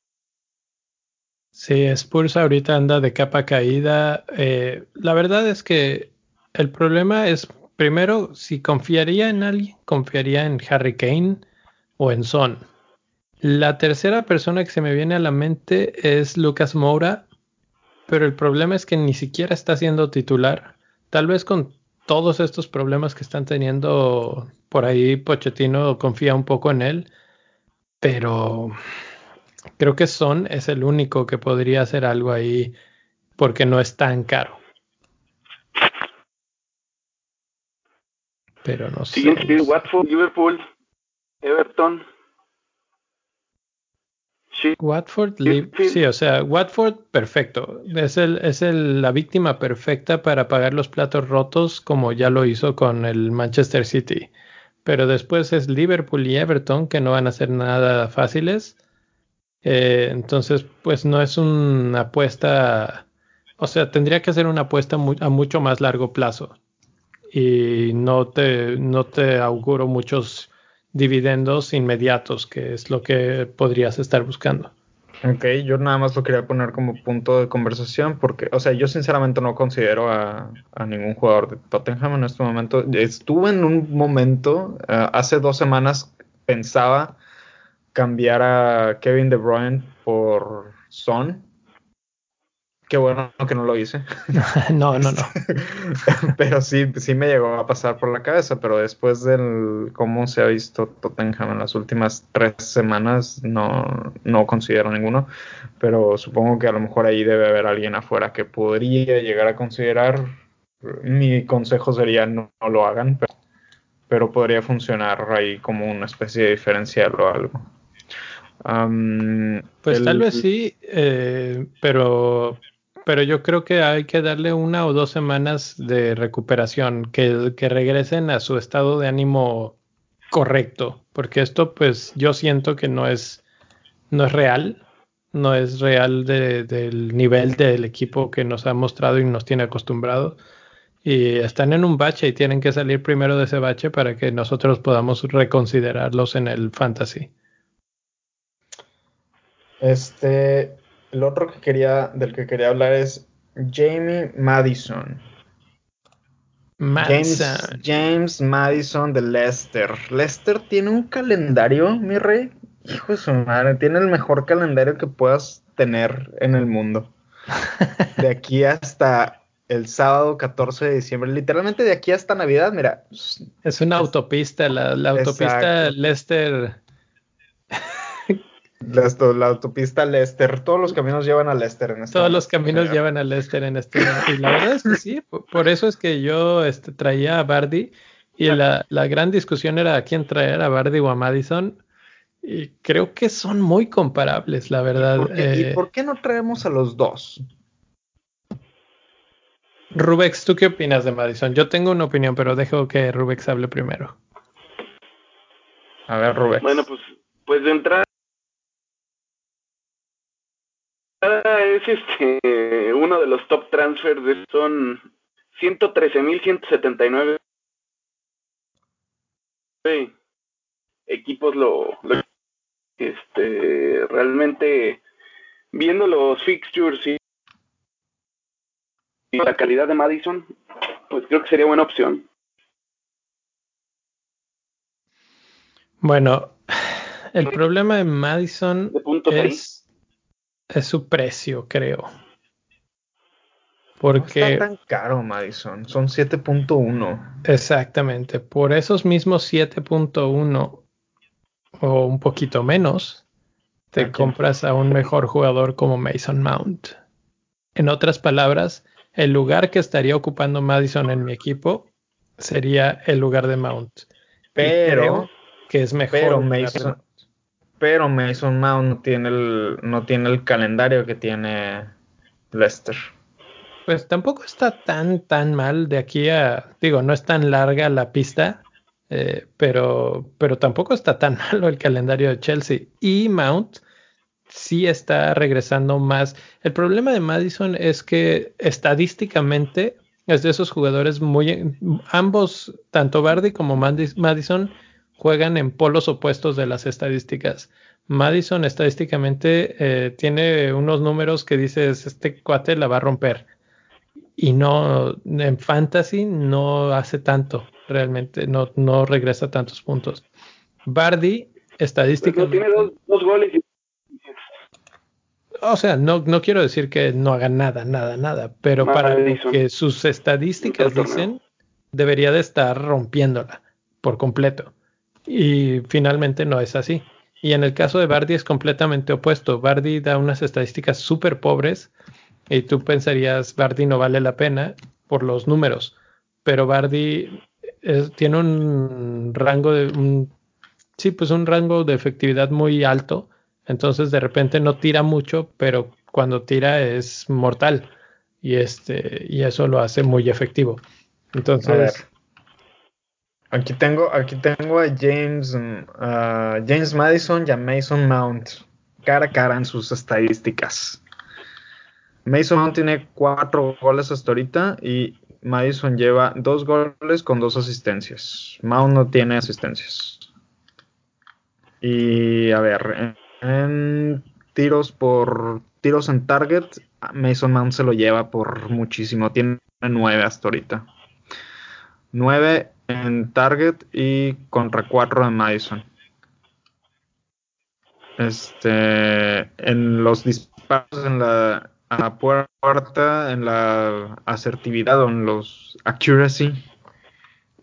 Sí, Spurs ahorita anda de capa caída. Eh, la verdad es que el problema es, primero, si confiaría en alguien, confiaría en Harry Kane o en Son. La tercera persona que se me viene a la mente es Lucas Moura, pero el problema es que ni siquiera está siendo titular. Tal vez con todos estos problemas que están teniendo por ahí, Pochettino confía un poco en él, pero creo que Son es el único que podría hacer algo ahí porque no es tan caro. Pero no sé.
Watford, Liverpool, Everton.
Sí. Watford, sí, o sea, Watford, perfecto. Es, el, es el, la víctima perfecta para pagar los platos rotos como ya lo hizo con el Manchester City. Pero después es Liverpool y Everton que no van a ser nada fáciles. Eh, entonces, pues no es una apuesta, o sea, tendría que ser una apuesta a mucho más largo plazo y no te, no te auguro muchos dividendos inmediatos, que es lo que podrías estar buscando.
Ok, yo nada más lo quería poner como punto de conversación porque, o sea, yo sinceramente no considero a, ningún jugador de Tottenham en este momento. Estuve en un momento, eh, hace dos semanas pensaba cambiar a Kevin De Bruyne por Son, Qué bueno que no lo hice.
no, no, no.
pero sí, sí me llegó a pasar por la cabeza, pero después del cómo se ha visto Tottenham en las últimas tres semanas, no, no considero ninguno. Pero supongo que a lo mejor ahí debe haber alguien afuera que podría llegar a considerar. Mi consejo sería no, lo hagan, pero, podría funcionar ahí como una especie de diferencial o algo.
pues tal vez sí, eh, pero pero yo creo que hay que darle una o dos semanas de recuperación, que, regresen a su estado de ánimo correcto, porque esto pues yo siento que no es, no es real, no es real del nivel del equipo que nos ha mostrado y nos tiene acostumbrados. Y están en un bache y tienen que salir primero de ese bache para que nosotros podamos reconsiderarlos en el fantasy.
Este, el otro que quería, del que quería hablar es Jamie Madison.
Madison.
James, Madison de Leicester. Leicester tiene un calendario, mi rey. Hijo de su madre, tiene el mejor calendario que puedas tener en el mundo. De aquí hasta el sábado 14 de diciembre, literalmente de aquí hasta Navidad, mira.
Es una autopista, la, autopista Leicester
la autopista Leicester, todos los caminos llevan a Leicester en
este Todos los caminos llevan a Leicester en este Y la verdad es que sí, por eso es que yo este, traía a Bardi y la, gran discusión era a quién traer, a Bardi o a Madison. Y creo que son muy comparables, la verdad.
¿Y por qué, no traemos a los dos?
Rubex, ¿tú qué opinas de Madison? Yo tengo una opinión, pero dejo que Rubex hable primero.
A ver, Rubex.
Bueno, pues, pues de entrada este uno de los top transfers son 113.179 equipos lo, lo, este realmente viendo los fixtures y la calidad de Madison pues creo que sería buena opción.
Bueno el problema de Madison
de
es, es su precio creo porque
no está tan caro Madison, son 7.1.
Exactamente, por esos mismos 7.1 o un poquito menos, te
Aquí.
compras a un mejor jugador como Mason Mount. En otras palabras, el lugar que estaría ocupando Madison en mi equipo sería el lugar de Mount.
Pero,
creo que es mejor.
pero Mason. Pero Mason Mount no tiene el, no tiene el calendario que tiene Leicester.
Pues tampoco está tan, tan mal de aquí a, digo, no es tan larga la pista, eh, pero, pero tampoco está tan malo el calendario de Chelsea. Y Mount sí está regresando más. El problema de Madison es que estadísticamente es de esos jugadores muy, ambos, tanto Bardi como Madis- Madison, juegan en polos opuestos de las estadísticas. Madison estadísticamente eh, tiene unos números que dices, este cuate la va a romper y no en fantasy no hace tanto realmente no no regresa tantos puntos. Bardi
pues
estadísticamente
tiene dos, dos goles y
o sea no no quiero decir que no haga nada nada nada pero para lo que sus estadísticas dicen debería de estar rompiéndola por completo y finalmente no es así y en el caso de Bardi es completamente opuesto Bardi da unas estadísticas súper pobres y tú pensarías Bardi no vale la pena por los números, pero Bardi es- tiene un rango de un, sí, pues un rango de efectividad muy alto, entonces de repente no tira mucho, pero cuando tira es mortal y este y eso lo hace muy efectivo.
A ver.
Entonces,
Aquí tengo, aquí tengo a James, a James Madison y a Mason Mount cara a cara en sus estadísticas. Mason Mount tiene cuatro goles hasta ahorita y Madison lleva dos goles con dos asistencias. Mount no tiene asistencias. Y a ver, en, en tiros por tiros en target, Mason Mount se lo lleva por muchísimo. Tiene nueve hasta ahorita. 9 en target y contra 4 de Madison. Este, en los disparos en la puerta, en la asertividad o en los accuracy,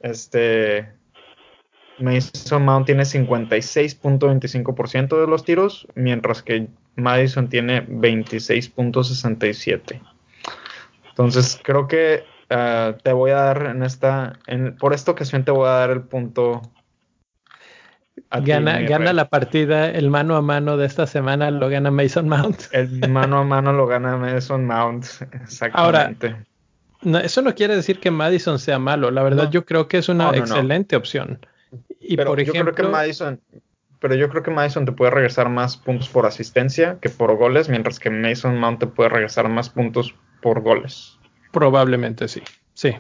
este, Mason Mount tiene 56.25% de los tiros, mientras que Madison tiene 26.67. Entonces creo que uh, te voy a dar en esta, en, por esta ocasión te voy a dar el punto.
gana, ti, gana la partida, el mano a mano de esta semana lo gana Mason Mount.
El mano a mano lo gana Mason Mount, exactamente.
Ahora, no, eso no quiere decir que Madison sea malo, la verdad no. yo creo que es una no, excelente opción. Y
pero
por ejemplo,
yo creo que Madison, pero yo creo que Madison te puede regresar más puntos por asistencia que por goles, mientras que Mason Mount te puede regresar más puntos por goles.
Probablemente sí, sí.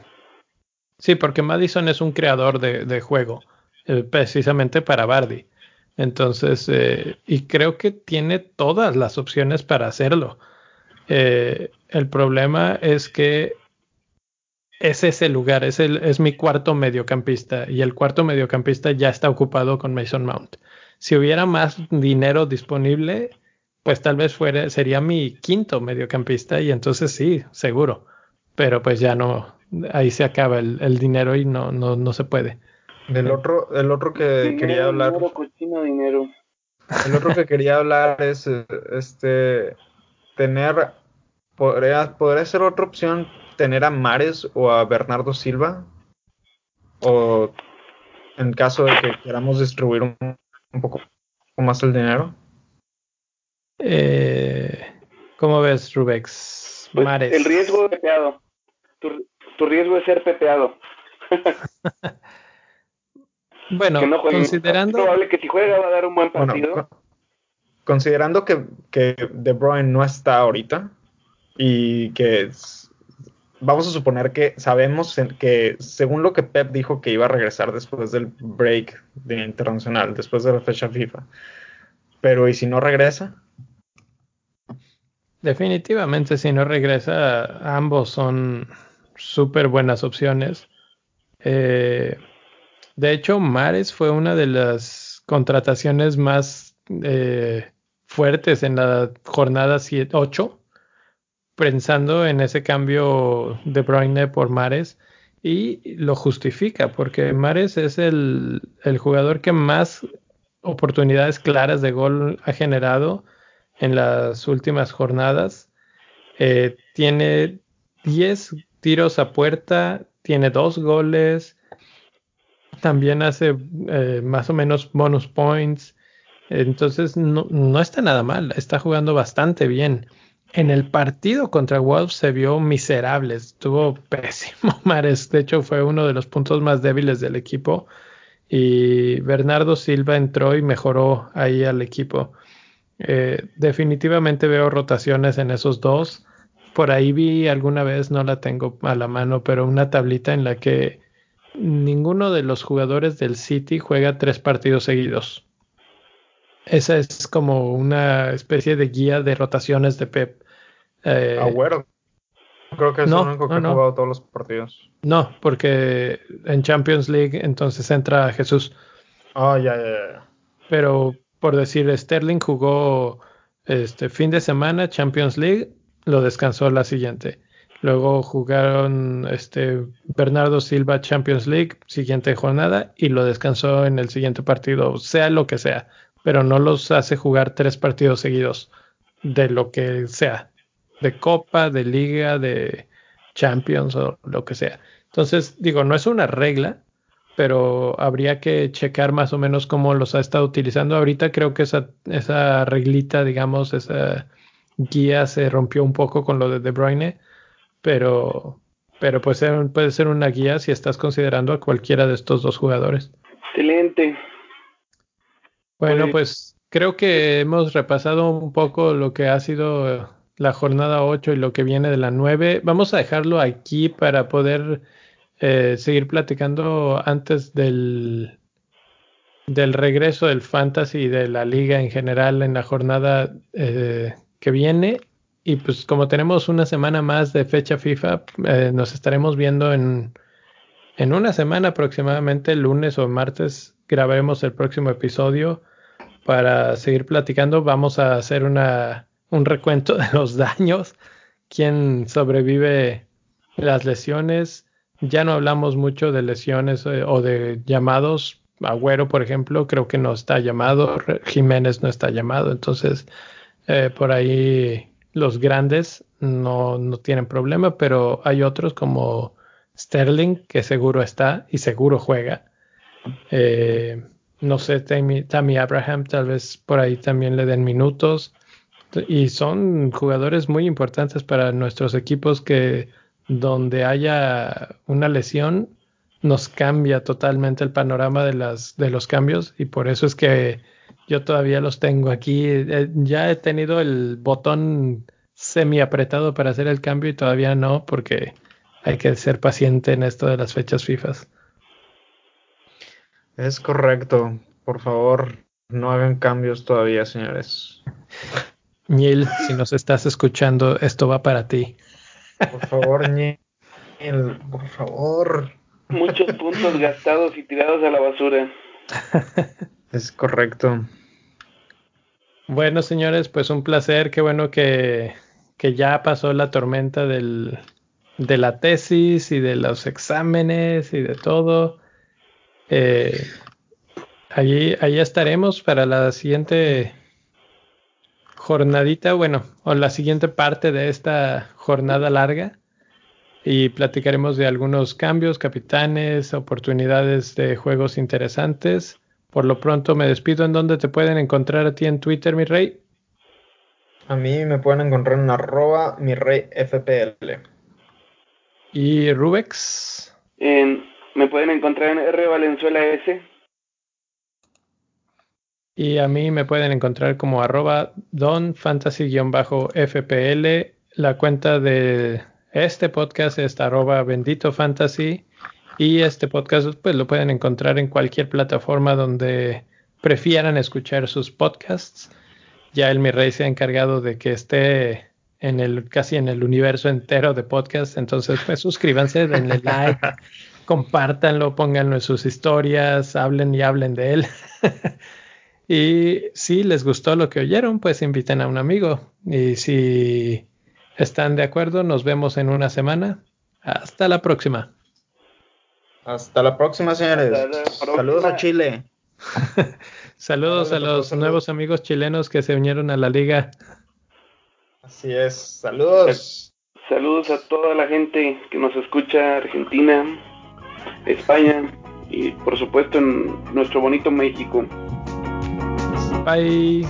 Sí, porque Madison es un creador de, juego, eh, precisamente para Bardi. Entonces, eh, y creo que tiene todas las opciones para hacerlo. Eh, el problema es que es ese lugar, es, el, es mi cuarto mediocampista y el cuarto mediocampista ya está ocupado con Mason Mount. Si hubiera más dinero disponible, pues tal vez fuera, sería mi quinto mediocampista y entonces sí, seguro. Pero pues ya no, ahí se acaba el, el dinero y no, no, no se puede.
Del otro, el otro que
dinero,
quería hablar.
Dinero, cochino, dinero.
El otro que quería hablar es este tener podría, podría ser otra opción tener a Mares o a Bernardo Silva o en caso de que queramos distribuir un, un poco más el dinero.
Eh, ¿Cómo ves, Rubex?
Pues
Mares.
el riesgo de peado. Tu, riesgo es ser pepeado.
bueno, considerando...
Es probable que si juega va a dar un buen partido.
considerando que, que De Bruyne no está ahorita y que vamos a suponer que sabemos que según lo que Pep dijo que iba a regresar después del break de internacional, después de la fecha FIFA. Pero ¿y si no regresa?
Definitivamente si no regresa, ambos son súper buenas opciones. Eh, de hecho, Mares fue una de las contrataciones más eh, fuertes en la jornada 8 pensando en ese cambio de Bruyne por Mares y lo justifica porque Mares es el, jugador que más oportunidades claras de gol ha generado en las últimas jornadas. Eh, tiene 10 tiros a puerta, tiene dos goles, también hace eh, más o menos bonus points. Entonces no, no está nada mal, está jugando bastante bien. En el partido contra Wolves se vio miserable, estuvo pésimo Mares, de hecho fue uno de los puntos más débiles del equipo y Bernardo Silva entró y mejoró ahí al equipo. Eh, definitivamente veo rotaciones en esos dos. Por ahí vi alguna vez, no la tengo a la mano, pero una tablita en la que ninguno de los jugadores del City juega tres partidos seguidos. Esa es como una especie de guía de rotaciones de Pep.
Eh, Agüero. Creo que es no, el único que ha jugado todos los partidos.
No, porque en Champions League entonces entra Jesús.
Ah, ya, ya, ya.
Pero por decir, Sterling jugó este fin de semana Champions League, lo descansó la siguiente. Luego jugaron este Bernardo Silva Champions League, siguiente jornada, y lo descansó en el siguiente partido, sea lo que sea pero no los hace jugar tres partidos seguidos de lo que sea, de Copa, de Liga, de Champions o lo que sea. Entonces, digo, no es una regla, pero habría que checar más o menos cómo los ha estado utilizando. Ahorita creo que esa, esa reglita, digamos, esa guía se rompió un poco con lo de De Bruyne, pero, pero puede ser, puede ser una guía si estás considerando a cualquiera de estos dos jugadores.
Excelente.
Bueno, pues creo que hemos repasado un poco lo que ha sido la jornada 8 y lo que viene de la 9. Vamos a dejarlo aquí para poder eh, seguir platicando antes del, del regreso del fantasy y de la liga en general en la jornada eh, que viene. Y pues como tenemos una semana más de fecha FIFA, eh, nos estaremos viendo en, en una semana aproximadamente, lunes o martes, grabaremos el próximo episodio para seguir platicando. Vamos a hacer una, un recuento de los daños, quién sobrevive las lesiones. Ya no hablamos mucho de lesiones eh, o de llamados. Agüero, por ejemplo, creo que no está llamado. Jiménez no está llamado. Entonces, eh, por ahí los grandes no, no tienen problema, pero hay otros como Sterling, que seguro está y seguro juega. Eh, no sé, Tammy, Abraham tal vez por ahí también le den minutos. Y son jugadores muy importantes para nuestros equipos que donde haya una lesión nos cambia totalmente el panorama de, las, de los cambios y por eso es que yo todavía los tengo aquí. Eh, ya he tenido el botón semi apretado para hacer el cambio y todavía no porque hay que ser paciente en esto de las fechas FIFA.
Es correcto. Por favor, no hagan cambios todavía, señores.
Niel, si nos estás escuchando, esto va para ti.
Por favor, Niel, por favor.
Muchos puntos gastados y tirados a la basura.
Es correcto.
Bueno, señores, pues un placer. Qué bueno que, que ya pasó la tormenta del, de la tesis y de los exámenes y de todo. Eh, allí, allí estaremos para la siguiente jornadita, bueno, o la siguiente parte de esta jornada larga y platicaremos de algunos cambios, capitanes, oportunidades de juegos interesantes. Por lo pronto me despido en donde te pueden encontrar a ti en Twitter, mi rey.
A mí me pueden encontrar en arroba mi rey FPL.
¿Y Rubex?
me pueden encontrar en R Valenzuela S.
Y a mí me pueden encontrar como arroba donfantasy-fpl. La cuenta de este podcast es arroba bendito fantasy. Y este podcast pues lo pueden encontrar en cualquier plataforma donde prefieran escuchar sus podcasts. Ya el mi rey se ha encargado de que esté en el casi en el universo entero de podcasts. Entonces, pues suscríbanse, denle like, compártanlo, pónganlo en sus historias, hablen y hablen de él. y si les gustó lo que oyeron, pues inviten a un amigo. Y si están de acuerdo, nos vemos en una semana. Hasta la próxima.
Hasta la próxima, señores. Saludos a Chile.
saludos a los nuevos amigos chilenos que se unieron a la liga.
Así es. Saludos.
Saludos a toda la gente que nos escucha, Argentina, España y por supuesto en nuestro bonito México.
Bye.